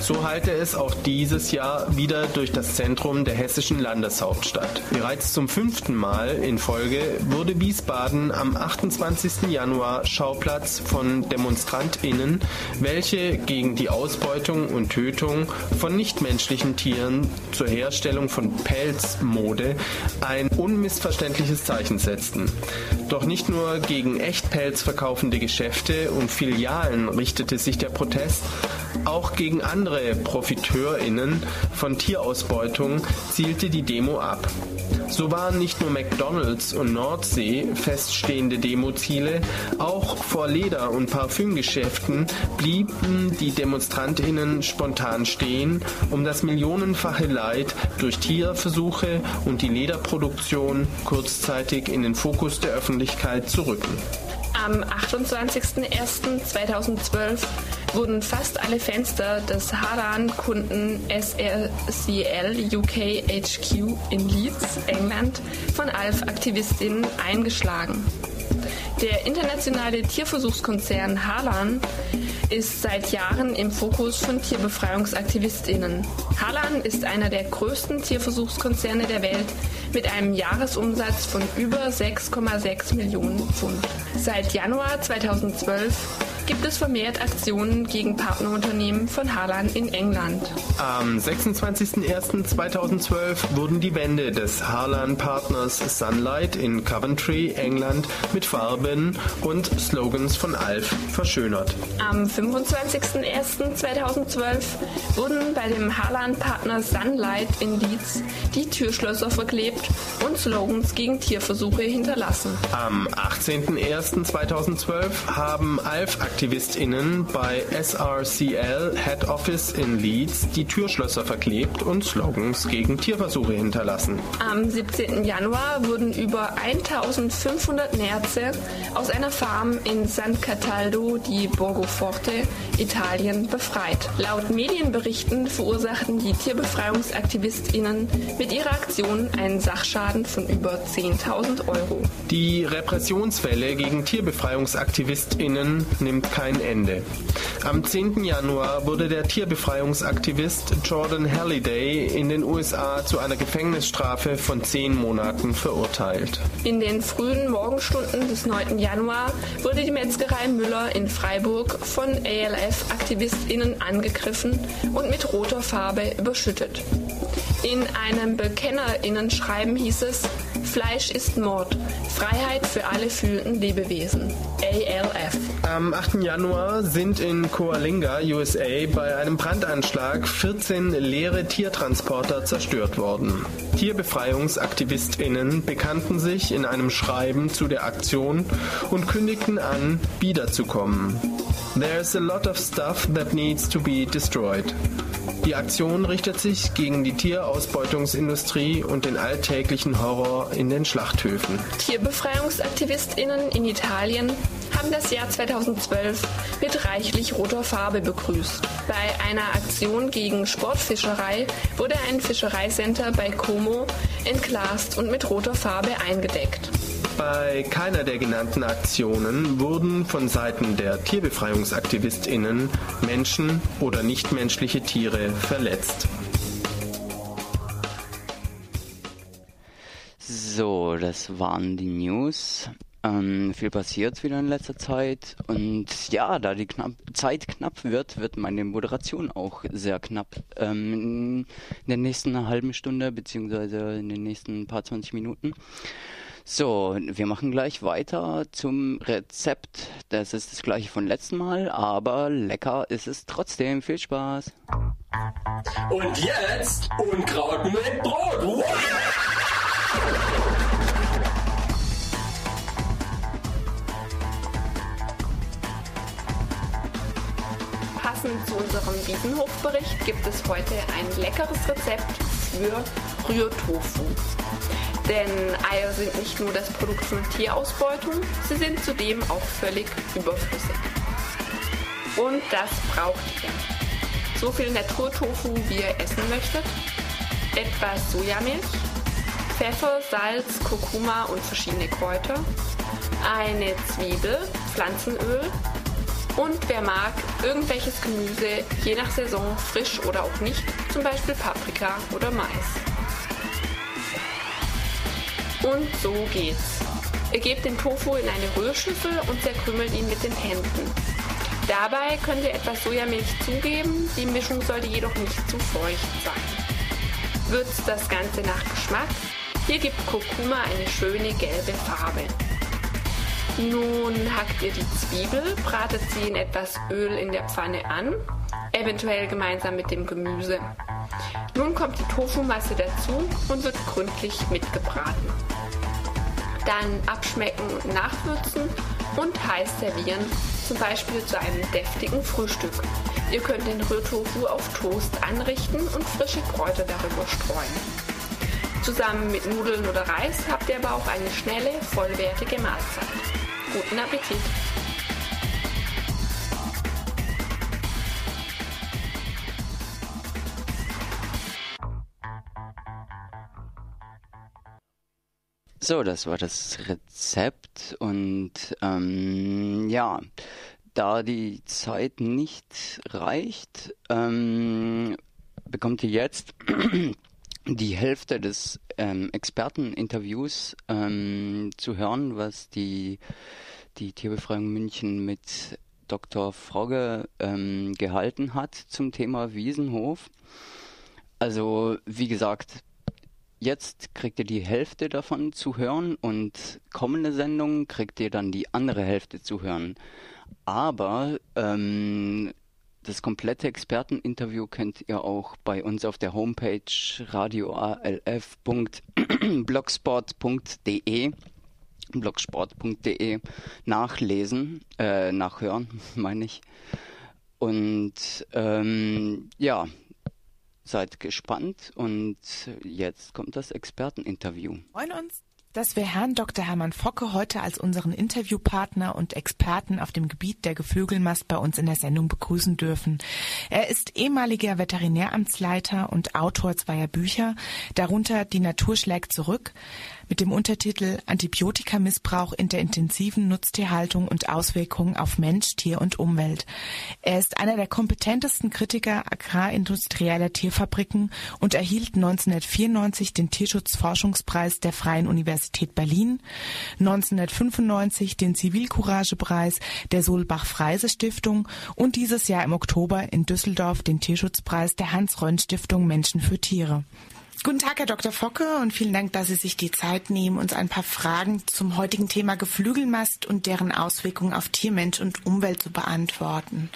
[SPEAKER 18] So halte es auch dieses Jahr wieder durch das Zentrum der hessischen Landeshauptstadt. Bereits zum fünften Mal in Folge wurde Wiesbaden am 28. Januar Schauplatz von DemonstrantInnen, welche gegen die Ausbeutung und Tötung von nichtmenschlichen Tieren zur Herstellung von Pelzmode ein unmissverständliches Zeichen setzten. Doch nicht nur gegen Echtpelz verkaufende Geschäfte und Filialen richtete richtete sich der Protest auch gegen andere ProfiteurInnen von Tierausbeutung zielte die Demo ab. So waren nicht nur McDonalds und Nordsee feststehende Demoziele, auch vor Leder- und Parfümgeschäften blieben die DemonstrantInnen spontan stehen, um das millionenfache Leid durch Tierversuche und die Lederproduktion kurzzeitig in den Fokus der Öffentlichkeit zu rücken.
[SPEAKER 19] Am 28.01.2012 wurden fast alle Fenster des Haran-Kunden SRCL UK HQ in Leeds, England, von ALF-Aktivistinnen eingeschlagen. Der internationale Tierversuchskonzern Harlan ist seit Jahren im Fokus von Tierbefreiungsaktivistinnen. Harlan ist einer der größten Tierversuchskonzerne der Welt mit einem Jahresumsatz von über 6,6 Millionen Pfund. Seit Januar 2012 gibt es vermehrt Aktionen gegen Partnerunternehmen von Harlan in England.
[SPEAKER 18] Am 26.01.2012 wurden die Wände des Harlan Partners Sunlight in Coventry, England, mit Farben und Slogans von Alf verschönert.
[SPEAKER 19] Am 25.01.2012 wurden bei dem Harlan Partner Sunlight in Leeds die Türschlösser verklebt und Slogans gegen Tierversuche hinterlassen.
[SPEAKER 18] Am 18.01.2012 haben Alf AktivistInnen bei SRCL Head Office in Leeds die Türschlösser verklebt und Slogans gegen Tierversuche hinterlassen.
[SPEAKER 19] Am 17. Januar wurden über 1500 Nerze aus einer Farm in San Cataldo di Borgoforte, Italien, befreit. Laut Medienberichten verursachten die TierbefreiungsaktivistInnen mit ihrer Aktion einen Sachschaden von über 10.000 Euro.
[SPEAKER 18] Die Repressionswelle gegen TierbefreiungsaktivistInnen nimmt kein Ende. Am 10. Januar wurde der Tierbefreiungsaktivist Jordan Halliday in den USA zu einer Gefängnisstrafe von zehn Monaten verurteilt.
[SPEAKER 19] In den frühen Morgenstunden des 9. Januar wurde die Metzgerei Müller in Freiburg von ALF-AktivistInnen angegriffen und mit roter Farbe überschüttet. In einem BekennerInnen-Schreiben hieß es, Fleisch ist Mord. Freiheit für alle fühlenden Lebewesen. ALF.
[SPEAKER 18] Am 8. Januar sind in Coalinga, USA, bei einem Brandanschlag 14 leere Tiertransporter zerstört worden. TierbefreiungsaktivistInnen bekannten sich in einem Schreiben zu der Aktion und kündigten an, wiederzukommen. There's a lot of stuff that needs to be destroyed. Die Aktion richtet sich gegen die Tierausbeutungsindustrie und den alltäglichen Horror in den Schlachthöfen.
[SPEAKER 19] Tierbefreiungsaktivistinnen in Italien haben das Jahr 2012 mit reichlich roter Farbe begrüßt. Bei einer Aktion gegen Sportfischerei wurde ein Fischereicenter bei Como entglast und mit roter Farbe eingedeckt.
[SPEAKER 18] Bei keiner der genannten Aktionen wurden von Seiten der Tierbefreiungsaktivistinnen Menschen oder nichtmenschliche Tiere verletzt.
[SPEAKER 3] So, das waren die News. Ähm, viel passiert wieder in letzter Zeit und ja, da die knapp, Zeit knapp wird, wird meine Moderation auch sehr knapp. Ähm, in der nächsten halben Stunde beziehungsweise in den nächsten paar 20 Minuten. So, wir machen gleich weiter zum Rezept. Das ist das gleiche von letzten Mal, aber lecker ist es trotzdem. Viel Spaß.
[SPEAKER 20] Und jetzt Unkraut mit Brot. Wow!
[SPEAKER 19] Passend zu unserem Wiesenhofbericht gibt es heute ein leckeres Rezept für Rührtofu. Denn Eier sind nicht nur das Produkt von Tierausbeutung, sie sind zudem auch völlig überflüssig. Und das braucht ihr. So viel Naturtofu, wie ihr essen möchtet, etwas Sojamilch, Pfeffer, Salz, Kurkuma und verschiedene Kräuter, eine Zwiebel, Pflanzenöl und wer mag, irgendwelches Gemüse, je nach Saison, frisch oder auch nicht, zum Beispiel Paprika oder Mais. Und so geht's. Ihr gebt den Tofu in eine Rührschüssel und zerkrümelt ihn mit den Händen. Dabei könnt ihr etwas Sojamilch zugeben, die Mischung sollte jedoch nicht zu feucht sein. Würzt das Ganze nach Geschmack. Hier gibt Kurkuma eine schöne gelbe Farbe. Nun hackt ihr die Zwiebel, bratet sie in etwas Öl in der Pfanne an, eventuell gemeinsam mit dem Gemüse. Nun kommt die Tofumasse dazu und wird gründlich mitgebraten. Dann abschmecken und nachwürzen und heiß servieren, zum Beispiel zu einem deftigen Frühstück. Ihr könnt den Rührtofu auf Toast anrichten und frische Kräuter darüber streuen. Zusammen mit Nudeln oder Reis habt ihr aber auch eine schnelle, vollwertige Mahlzeit. Guten Appetit!
[SPEAKER 3] So, das war das Rezept und ähm, ja, da die Zeit nicht reicht, ähm, bekommt ihr jetzt die Hälfte des ähm, Experteninterviews ähm, zu hören, was die, die Tierbefreiung München mit Dr. Frogge ähm, gehalten hat zum Thema Wiesenhof. Also, wie gesagt, jetzt kriegt ihr die Hälfte davon zu hören und kommende Sendung kriegt ihr dann die andere Hälfte zu hören. Aber ähm, das komplette Experteninterview könnt ihr auch bei uns auf der Homepage radioalf.blogspot.de blogsport.de nachlesen, äh, nachhören, meine ich. Und ähm, ja, seid gespannt und jetzt kommt das Experteninterview.
[SPEAKER 12] Freuen uns, dass wir Herrn Dr. Hermann Focke heute als unseren Interviewpartner und Experten auf dem Gebiet der Geflügelmast bei uns in der Sendung begrüßen dürfen. Er ist ehemaliger Veterinäramtsleiter und Autor zweier Bücher, darunter Die Natur schlägt zurück, mit dem Untertitel Antibiotikamissbrauch in der intensiven Nutztierhaltung und Auswirkungen auf Mensch, Tier und Umwelt. Er ist einer der kompetentesten Kritiker agrarindustrieller Tierfabriken und erhielt 1994 den Tierschutzforschungspreis der Freien Universität Berlin, 1995 den Zivilcouragepreis der Solbach-Freise Stiftung und dieses Jahr im Oktober in Düsseldorf den Tierschutzpreis der Hans-Röntg-Stiftung Menschen für Tiere. Guten Tag, Herr Dr. Focke, und vielen Dank, dass Sie sich die Zeit nehmen, uns ein paar Fragen zum heutigen Thema Geflügelmast und deren Auswirkungen auf Tier, Mensch und Umwelt zu beantworten.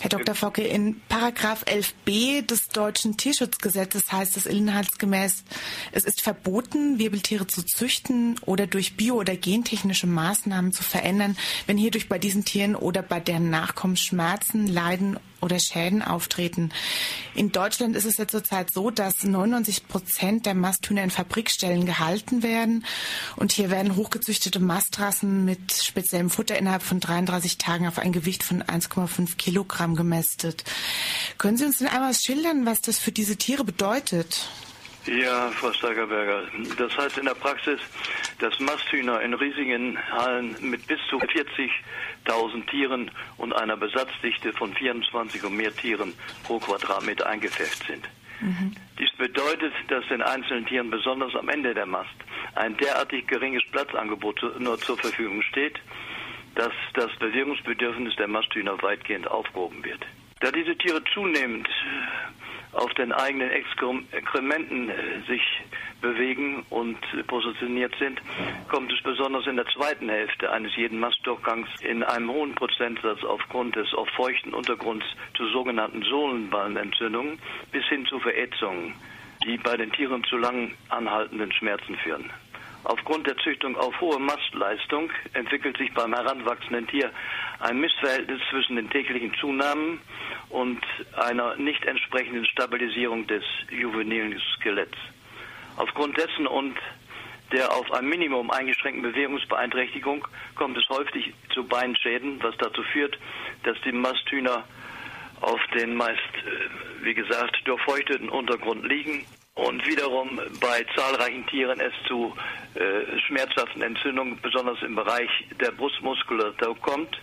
[SPEAKER 12] Herr Dr. Focke, in Paragraph 11b des deutschen Tierschutzgesetzes heißt es inhaltsgemäß, es ist verboten, Wirbeltiere zu züchten oder durch bio- oder gentechnische Maßnahmen zu verändern, wenn hierdurch bei diesen Tieren oder bei deren Nachkommen Schmerzen, Leiden oder Schäden auftreten. In Deutschland ist es ja zurzeit so, dass 99 Prozent der Masthühner in Fabrikstellen gehalten werden. Und hier werden hochgezüchtete Mastrassen mit speziellem Futter innerhalb von 33 Tagen auf ein Gewicht von 1,5 Kilogramm gemästet. Können Sie uns denn einmal schildern, was das für diese Tiere bedeutet?
[SPEAKER 21] Ja, Frau Steigerberger. Das heißt in der Praxis, dass Masthühner in riesigen Hallen mit bis zu 40.000 Tieren und einer Besatzdichte von 24 und mehr Tieren pro Quadratmeter eingefärbt sind. Mhm. Dies bedeutet, dass den einzelnen Tieren besonders am Ende der Mast ein derartig geringes Platzangebot nur zur Verfügung steht, dass das Bewegungsbedürfnis der Masthühner weitgehend aufgehoben wird. Da diese Tiere zunehmend auf den eigenen Exkrementen äh, sich bewegen und positioniert sind, kommt es besonders in der zweiten Hälfte eines jeden Mastdurchgangs in einem hohen Prozentsatz aufgrund des auf feuchten Untergrunds zu sogenannten Sohlenballenentzündungen bis hin zu Verätzungen, die bei den Tieren zu lang anhaltenden Schmerzen führen. Aufgrund der Züchtung auf hohe Mastleistung entwickelt sich beim heranwachsenden Tier ein Missverhältnis zwischen den täglichen Zunahmen und einer nicht entsprechenden Stabilisierung des juvenilen Skeletts. Aufgrund dessen und der auf ein Minimum eingeschränkten Bewegungsbeeinträchtigung kommt es häufig zu Beinschäden, was dazu führt, dass die Masthühner auf den meist, äh, wie gesagt, durchfeuchteten Untergrund liegen und wiederum bei zahlreichen Tieren es zu äh, schmerzhaften Entzündungen, besonders im Bereich der Brustmuskulatur kommt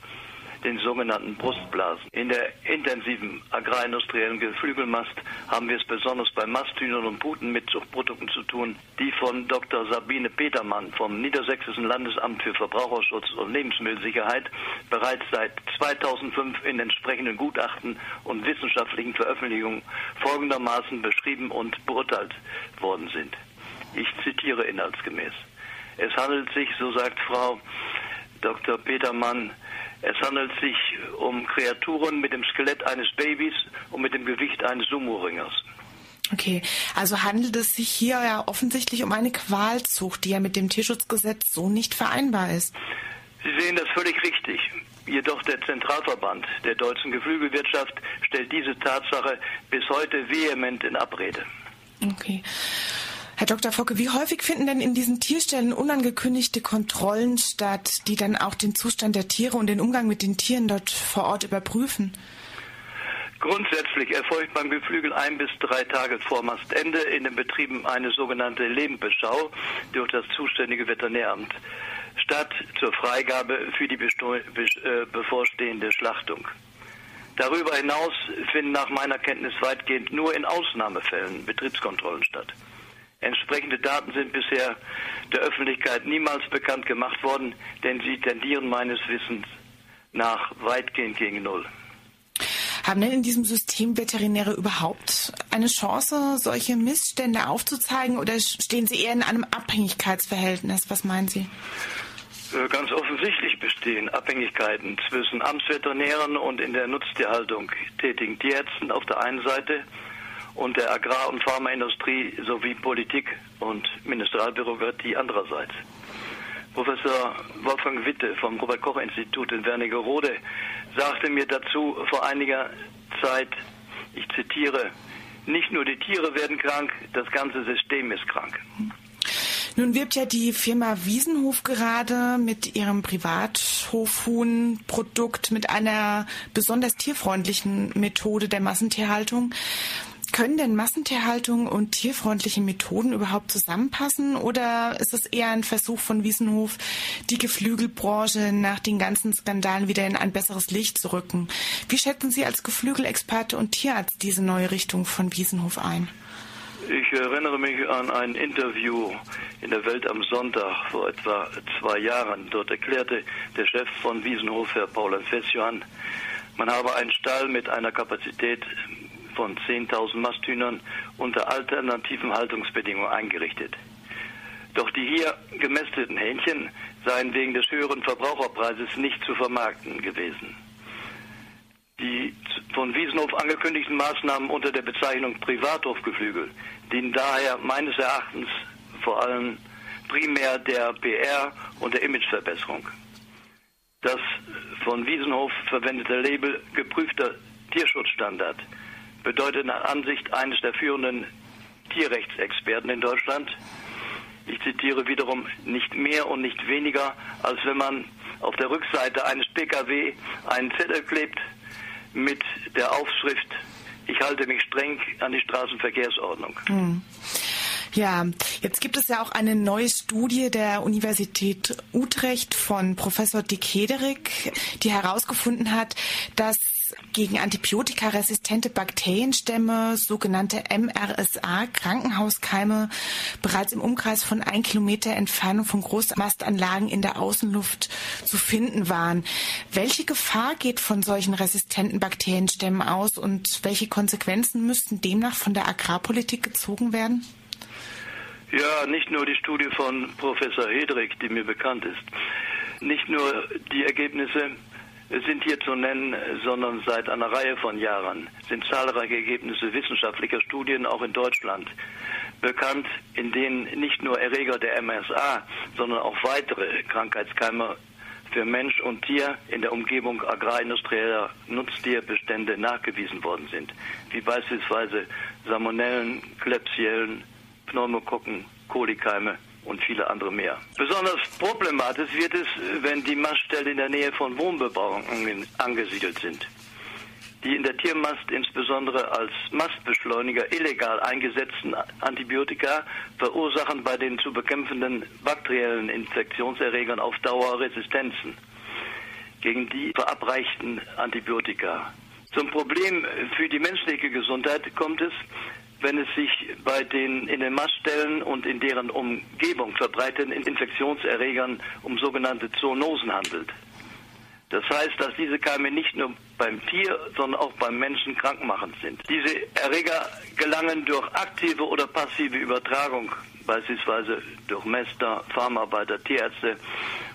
[SPEAKER 21] den sogenannten Brustblasen. In der intensiven agrarindustriellen Geflügelmast haben wir es besonders bei Masthühnern und Puten mit Zuchtprodukten zu tun, die von Dr. Sabine Petermann vom Niedersächsischen Landesamt für Verbraucherschutz und Lebensmittelsicherheit bereits seit 2005 in entsprechenden Gutachten und wissenschaftlichen Veröffentlichungen folgendermaßen beschrieben und beurteilt worden sind. Ich zitiere inhaltsgemäß. Es handelt sich, so sagt Frau Dr. Petermann, es handelt sich um Kreaturen mit dem Skelett eines Babys und mit dem Gewicht eines Sumo-Ringers.
[SPEAKER 12] Okay, also handelt es sich hier ja offensichtlich um eine Qualzucht, die ja mit dem Tierschutzgesetz so nicht vereinbar ist.
[SPEAKER 21] Sie sehen das völlig richtig. Jedoch der Zentralverband der deutschen Geflügelwirtschaft stellt diese Tatsache bis heute vehement in Abrede.
[SPEAKER 12] Okay. Herr Dr. Focke, wie häufig finden denn in diesen Tierstellen unangekündigte Kontrollen statt, die dann auch den Zustand der Tiere und den Umgang mit den Tieren dort vor Ort überprüfen?
[SPEAKER 21] Grundsätzlich erfolgt beim Geflügel ein bis drei Tage vor Mastende in den Betrieben eine sogenannte Lebendbeschau durch das zuständige Veterinäramt statt zur Freigabe für die äh, bevorstehende Schlachtung. Darüber hinaus finden nach meiner Kenntnis weitgehend nur in Ausnahmefällen Betriebskontrollen statt. Entsprechende Daten sind bisher der Öffentlichkeit niemals bekannt gemacht worden, denn sie tendieren meines Wissens nach weitgehend gegen Null.
[SPEAKER 12] Haben denn in diesem System Veterinäre überhaupt eine Chance, solche Missstände aufzuzeigen oder stehen sie eher in einem Abhängigkeitsverhältnis? Was meinen Sie?
[SPEAKER 21] Äh, ganz offensichtlich bestehen Abhängigkeiten zwischen Amtsveterinären und in der Nutztierhaltung tätigen Tierärzten auf der einen Seite und der Agrar- und Pharmaindustrie sowie Politik und Ministerialbürokratie andererseits. Professor Wolfgang Witte vom Robert-Koch-Institut in Wernigerode sagte mir dazu vor einiger Zeit, ich zitiere, nicht nur die Tiere werden krank, das ganze System ist krank.
[SPEAKER 12] Nun wirbt ja die Firma Wiesenhof gerade mit ihrem Privathofhuhn-Produkt mit einer besonders tierfreundlichen Methode der Massentierhaltung. Können denn Massentierhaltung und tierfreundliche Methoden überhaupt zusammenpassen oder ist es eher ein Versuch von Wiesenhof, die Geflügelbranche nach den ganzen Skandalen wieder in ein besseres Licht zu rücken? Wie schätzen Sie als Geflügelexperte und Tierarzt diese neue Richtung von Wiesenhof ein?
[SPEAKER 21] Ich erinnere mich an ein Interview in der Welt am Sonntag vor etwa zwei Jahren. Dort erklärte der Chef von Wiesenhof, Herr Paul Fessjohann, man habe einen Stall mit einer Kapazität von 10.000 Masthühnern unter alternativen Haltungsbedingungen eingerichtet. Doch die hier gemästeten Hähnchen seien wegen des höheren Verbraucherpreises nicht zu vermarkten gewesen. Die von Wiesenhof angekündigten Maßnahmen unter der Bezeichnung Privathofgeflügel dienen daher meines Erachtens vor allem primär der PR und der Imageverbesserung. Das von Wiesenhof verwendete Label geprüfter Tierschutzstandard bedeutet nach Ansicht eines der führenden Tierrechtsexperten in Deutschland, ich zitiere wiederum, nicht mehr und nicht weniger, als wenn man auf der Rückseite eines Pkw einen Zettel klebt mit der Aufschrift, ich halte mich streng an die Straßenverkehrsordnung.
[SPEAKER 12] Hm. Ja, jetzt gibt es ja auch eine neue Studie der Universität Utrecht von Professor Dick Hederik, die herausgefunden hat, dass gegen antibiotikaresistente Bakterienstämme, sogenannte MRSA, Krankenhauskeime, bereits im Umkreis von ein Kilometer Entfernung von Großmastanlagen in der Außenluft zu finden waren. Welche Gefahr geht von solchen resistenten Bakterienstämmen aus und welche Konsequenzen müssten demnach von der Agrarpolitik gezogen werden?
[SPEAKER 21] Ja, nicht nur die Studie von Professor Hedrick, die mir bekannt ist. Nicht nur die Ergebnisse sind hier zu nennen, sondern seit einer Reihe von Jahren sind zahlreiche Ergebnisse wissenschaftlicher Studien auch in Deutschland bekannt, in denen nicht nur Erreger der MSA, sondern auch weitere Krankheitskeime für Mensch und Tier in der Umgebung agrarindustrieller Nutztierbestände nachgewiesen worden sind, wie beispielsweise Salmonellen, Klebsiellen, Pneumokokken, Kolikeime und viele andere mehr. Besonders problematisch wird es, wenn die Maststellen in der Nähe von Wohnbebauungen angesiedelt sind. Die in der Tiermast insbesondere als Mastbeschleuniger illegal eingesetzten Antibiotika verursachen bei den zu bekämpfenden bakteriellen Infektionserregern auf Dauer Resistenzen gegen die verabreichten Antibiotika. Zum Problem für die menschliche Gesundheit kommt es, wenn es sich bei den in den Maststellen und in deren Umgebung verbreiteten Infektionserregern um sogenannte Zoonosen handelt. Das heißt, dass diese Keime nicht nur beim Tier, sondern auch beim Menschen krankmachend sind. Diese Erreger gelangen durch aktive oder passive Übertragung beispielsweise durch Mester, Farmarbeiter, Tierärzte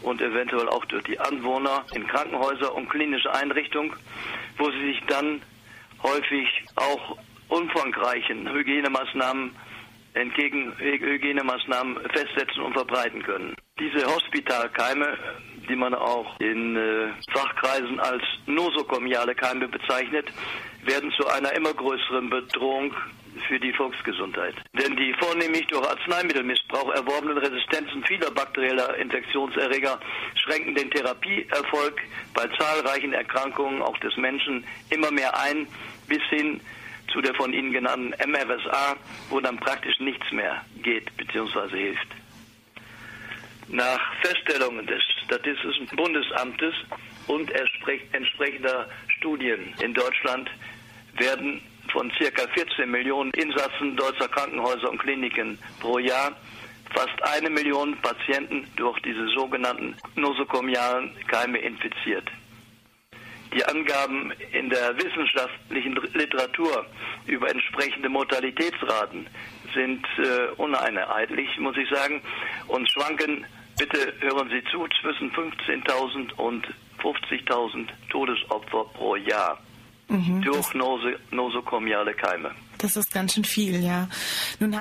[SPEAKER 21] und eventuell auch durch die Anwohner in Krankenhäuser und klinische Einrichtungen, wo sie sich dann häufig auch umfangreichen Hygienemaßnahmen entgegen Hygienemaßnahmen festsetzen und verbreiten können. Diese Hospitalkeime, die man auch in äh, Fachkreisen als nosokomiale Keime bezeichnet, werden zu einer immer größeren Bedrohung für die Volksgesundheit. Denn die vornehmlich durch Arzneimittelmissbrauch erworbenen Resistenzen vieler bakterieller Infektionserreger schränken den Therapieerfolg bei zahlreichen Erkrankungen auch des Menschen immer mehr ein, bis hin zu der von Ihnen genannten MRSA, wo dann praktisch nichts mehr geht bzw. hilft. Nach Feststellungen des Statistischen Bundesamtes und entsprechender Studien in Deutschland werden von ca. 14 Millionen Insassen deutscher Krankenhäuser und Kliniken pro Jahr fast eine Million Patienten durch diese sogenannten nosokomialen Keime infiziert. Die Angaben in der wissenschaftlichen Literatur über entsprechende Mortalitätsraten sind äh, uneinheitlich, muss ich sagen, und schwanken, bitte hören Sie zu, zwischen 15.000 und 50.000 Todesopfer pro Jahr mhm, durch Nose, nosokomiale Keime.
[SPEAKER 12] Das ist ganz schön viel, ja. Nun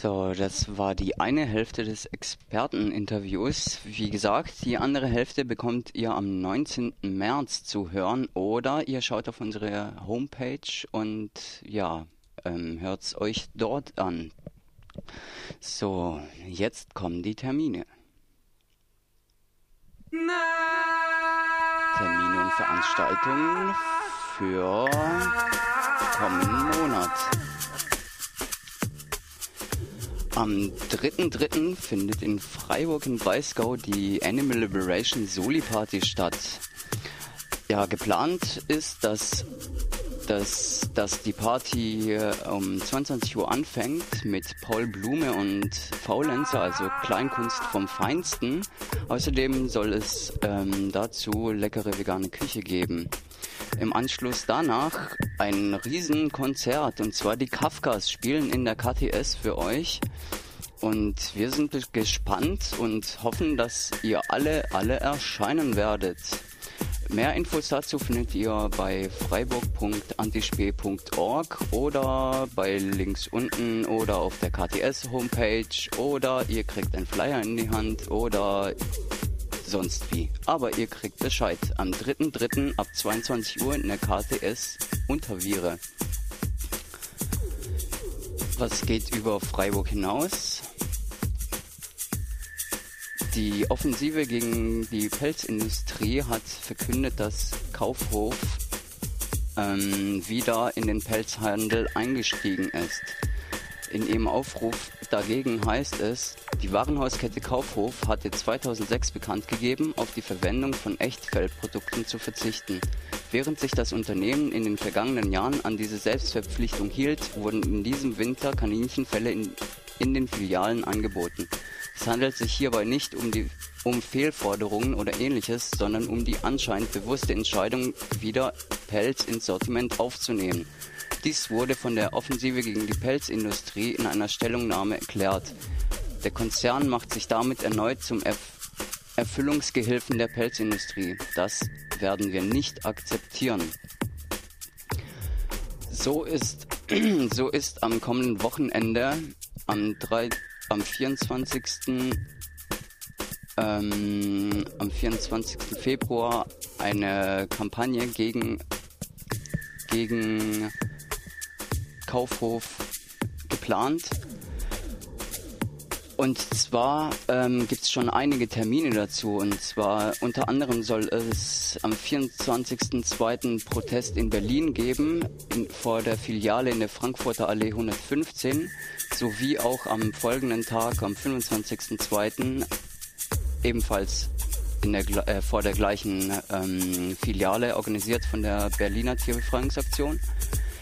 [SPEAKER 3] so, das war die eine Hälfte des Experteninterviews. Wie gesagt, die andere Hälfte bekommt ihr am 19. März zu hören oder ihr schaut auf unsere Homepage und ja, ähm, hört es euch dort an. So, jetzt kommen die Termine. Termine und Veranstaltungen für kommenden Monat. Am 3.3. findet in Freiburg im Breisgau die Animal Liberation Soli Party statt. Ja, geplant ist, dass, dass, dass die Party äh, um 22 Uhr anfängt mit Paul Blume und Faulenzer, also Kleinkunst vom Feinsten. Außerdem soll es ähm, dazu leckere vegane Küche geben. Im Anschluss danach ein Riesenkonzert und zwar die Kafkas spielen in der KTS für euch. Und wir sind gespannt und hoffen, dass ihr alle, alle erscheinen werdet. Mehr Infos dazu findet ihr bei freiburg.antispee.org oder bei links unten oder auf der KTS Homepage oder ihr kriegt einen Flyer in die Hand oder sonst wie. Aber ihr kriegt Bescheid. Am 3.3. ab 22 Uhr in der KTS Unterviere. Was geht über Freiburg hinaus? Die Offensive gegen die Pelzindustrie hat verkündet, dass Kaufhof ähm, wieder in den Pelzhandel eingestiegen ist. In ihrem Aufruf dagegen heißt es, die Warenhauskette Kaufhof hatte 2006 bekannt gegeben, auf die Verwendung von Echtfellprodukten zu verzichten. Während sich das Unternehmen in den vergangenen Jahren an diese Selbstverpflichtung hielt, wurden in diesem Winter Kaninchenfälle in, in den Filialen angeboten. Es handelt sich hierbei nicht um, die, um Fehlforderungen oder ähnliches, sondern um die anscheinend bewusste Entscheidung, wieder Pelz ins Sortiment aufzunehmen. Dies wurde von der Offensive gegen die Pelzindustrie in einer Stellungnahme erklärt. Der Konzern macht sich damit erneut zum Erf Erfüllungsgehilfen der Pelzindustrie. Das werden wir nicht akzeptieren. So ist, so ist am kommenden Wochenende am, 3, am 24. Ähm, am 24. Februar eine Kampagne gegen, gegen Kaufhof geplant. Und zwar ähm, gibt es schon einige Termine dazu. Und zwar unter anderem soll es am 24.02. Protest in Berlin geben, in, vor der Filiale in der Frankfurter Allee 115, sowie auch am folgenden Tag, am 25.02. ebenfalls in der, äh, vor der gleichen ähm, Filiale, organisiert von der Berliner Tierbefreiungsaktion.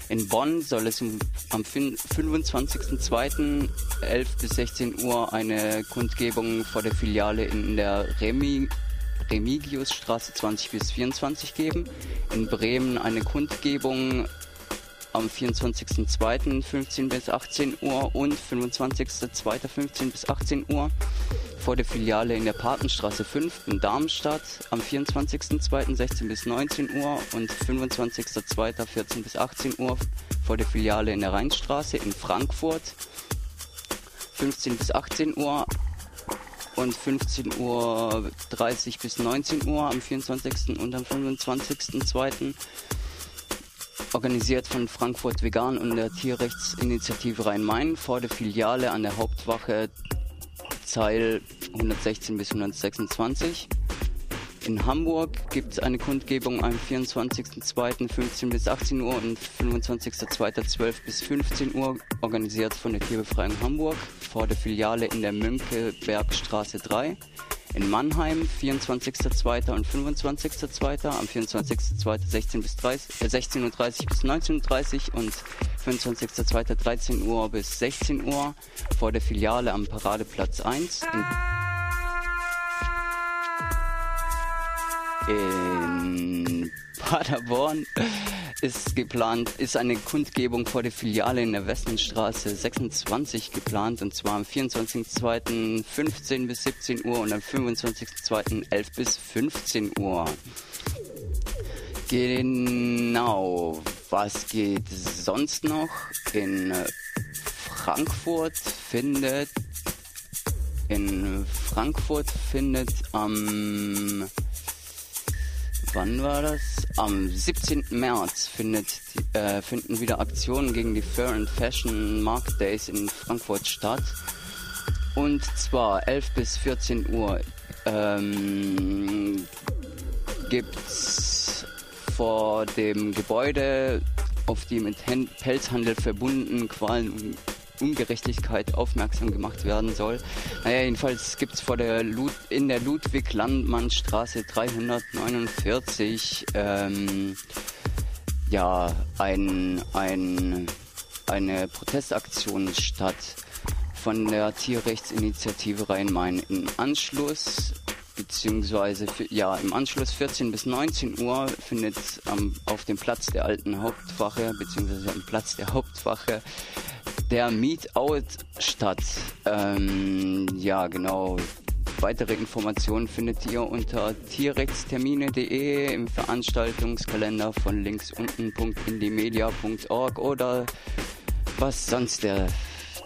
[SPEAKER 3] In Bonn soll es am 25.02. 11 bis 16 Uhr eine Kundgebung vor der Filiale in der Remi Remigiusstraße 20 bis 24 geben. In Bremen eine Kundgebung am 24.02.15 bis 18 Uhr und 25.02.15 bis 18 Uhr vor der Filiale in der Papenstraße 5 in Darmstadt am 24.02.16 bis 19 Uhr und 25.02.14 bis 18 Uhr vor der Filiale in der Rheinstraße in Frankfurt 15 bis 18 Uhr und 15.30 Uhr bis 19 Uhr am 24. und am 25.02. Organisiert von Frankfurt Vegan und der Tierrechtsinitiative Rhein-Main vor der Filiale an der Hauptwache Zeil 116 bis 126. In Hamburg gibt es eine Kundgebung am 24.02.15 bis 18 Uhr und 25.02.12 bis 15 Uhr, organisiert von der Tierbefreiung Hamburg vor der Filiale in der Mönckebergstraße 3. In Mannheim 24.02. und 25.02. Am 24.02. 16 bis 30, äh, 16.30 Uhr bis 19.30 Uhr und 25.02. 13 Uhr bis 16 Uhr vor der Filiale am Paradeplatz 1. In, in Paderborn ist geplant, ist eine Kundgebung vor der Filiale in der Westenstraße 26 geplant und zwar am 24.02.15 bis 17 Uhr und am 25.02.11 bis 15 Uhr. Genau, was geht sonst noch? In Frankfurt findet in Frankfurt findet am wann war das? Am 17. März findet, äh, finden wieder Aktionen gegen die Fair and Fashion Market Days in Frankfurt statt. Und zwar 11 bis 14 Uhr ähm, gibt's vor dem Gebäude auf die mit Pelzhandel verbundenen Qualen Ungerechtigkeit aufmerksam gemacht werden soll. Naja, jedenfalls gibt es vor der Lud in der Ludwig-Landmann-Straße 349 ähm, ja, ein, ein, eine Protestaktion statt von der Tierrechtsinitiative Rhein-Main. Im Anschluss beziehungsweise ja im Anschluss 14 bis 19 Uhr findet ähm, auf dem Platz der alten Hauptwache beziehungsweise am Platz der Hauptwache der Meetout statt. Ähm, ja, genau. Weitere Informationen findet ihr unter tierrechtstermine.de im Veranstaltungskalender von links unten.indiemedia.org oder was sonst der,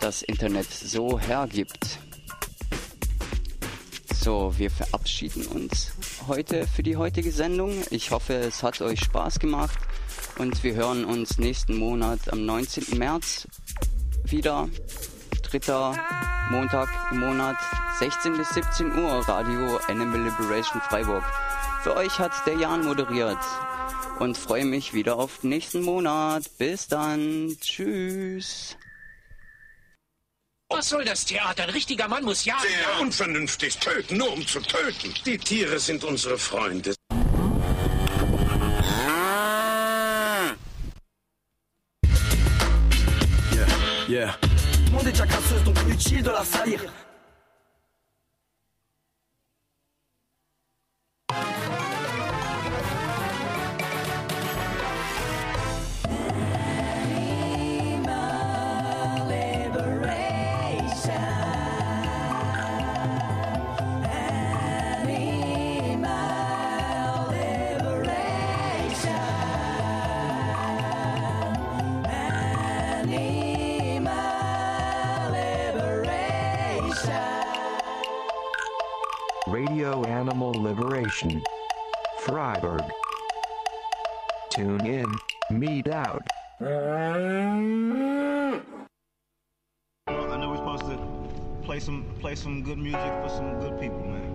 [SPEAKER 3] das Internet so hergibt. So, wir verabschieden uns heute für die heutige Sendung. Ich hoffe, es hat euch Spaß gemacht und wir hören uns nächsten Monat am 19. März wieder. Dritter Montag im Monat, 16 bis 17 Uhr, Radio Animal Liberation Freiburg. Für euch hat der Jan moderiert und freue mich wieder auf den nächsten Monat. Bis dann. Tschüss.
[SPEAKER 22] Was soll das Theater? Ein richtiger Mann muss ja.
[SPEAKER 23] Sehr unvernünftig töten, nur um zu töten. Die Tiere sind unsere Freunde.
[SPEAKER 24] Yeah. Le monde est déjà casseuse, donc inutile de la salir.
[SPEAKER 1] Animal Liberation. Freiburg. Tune in, meet out.
[SPEAKER 25] I know we're supposed to play some play some good music for some good people, man.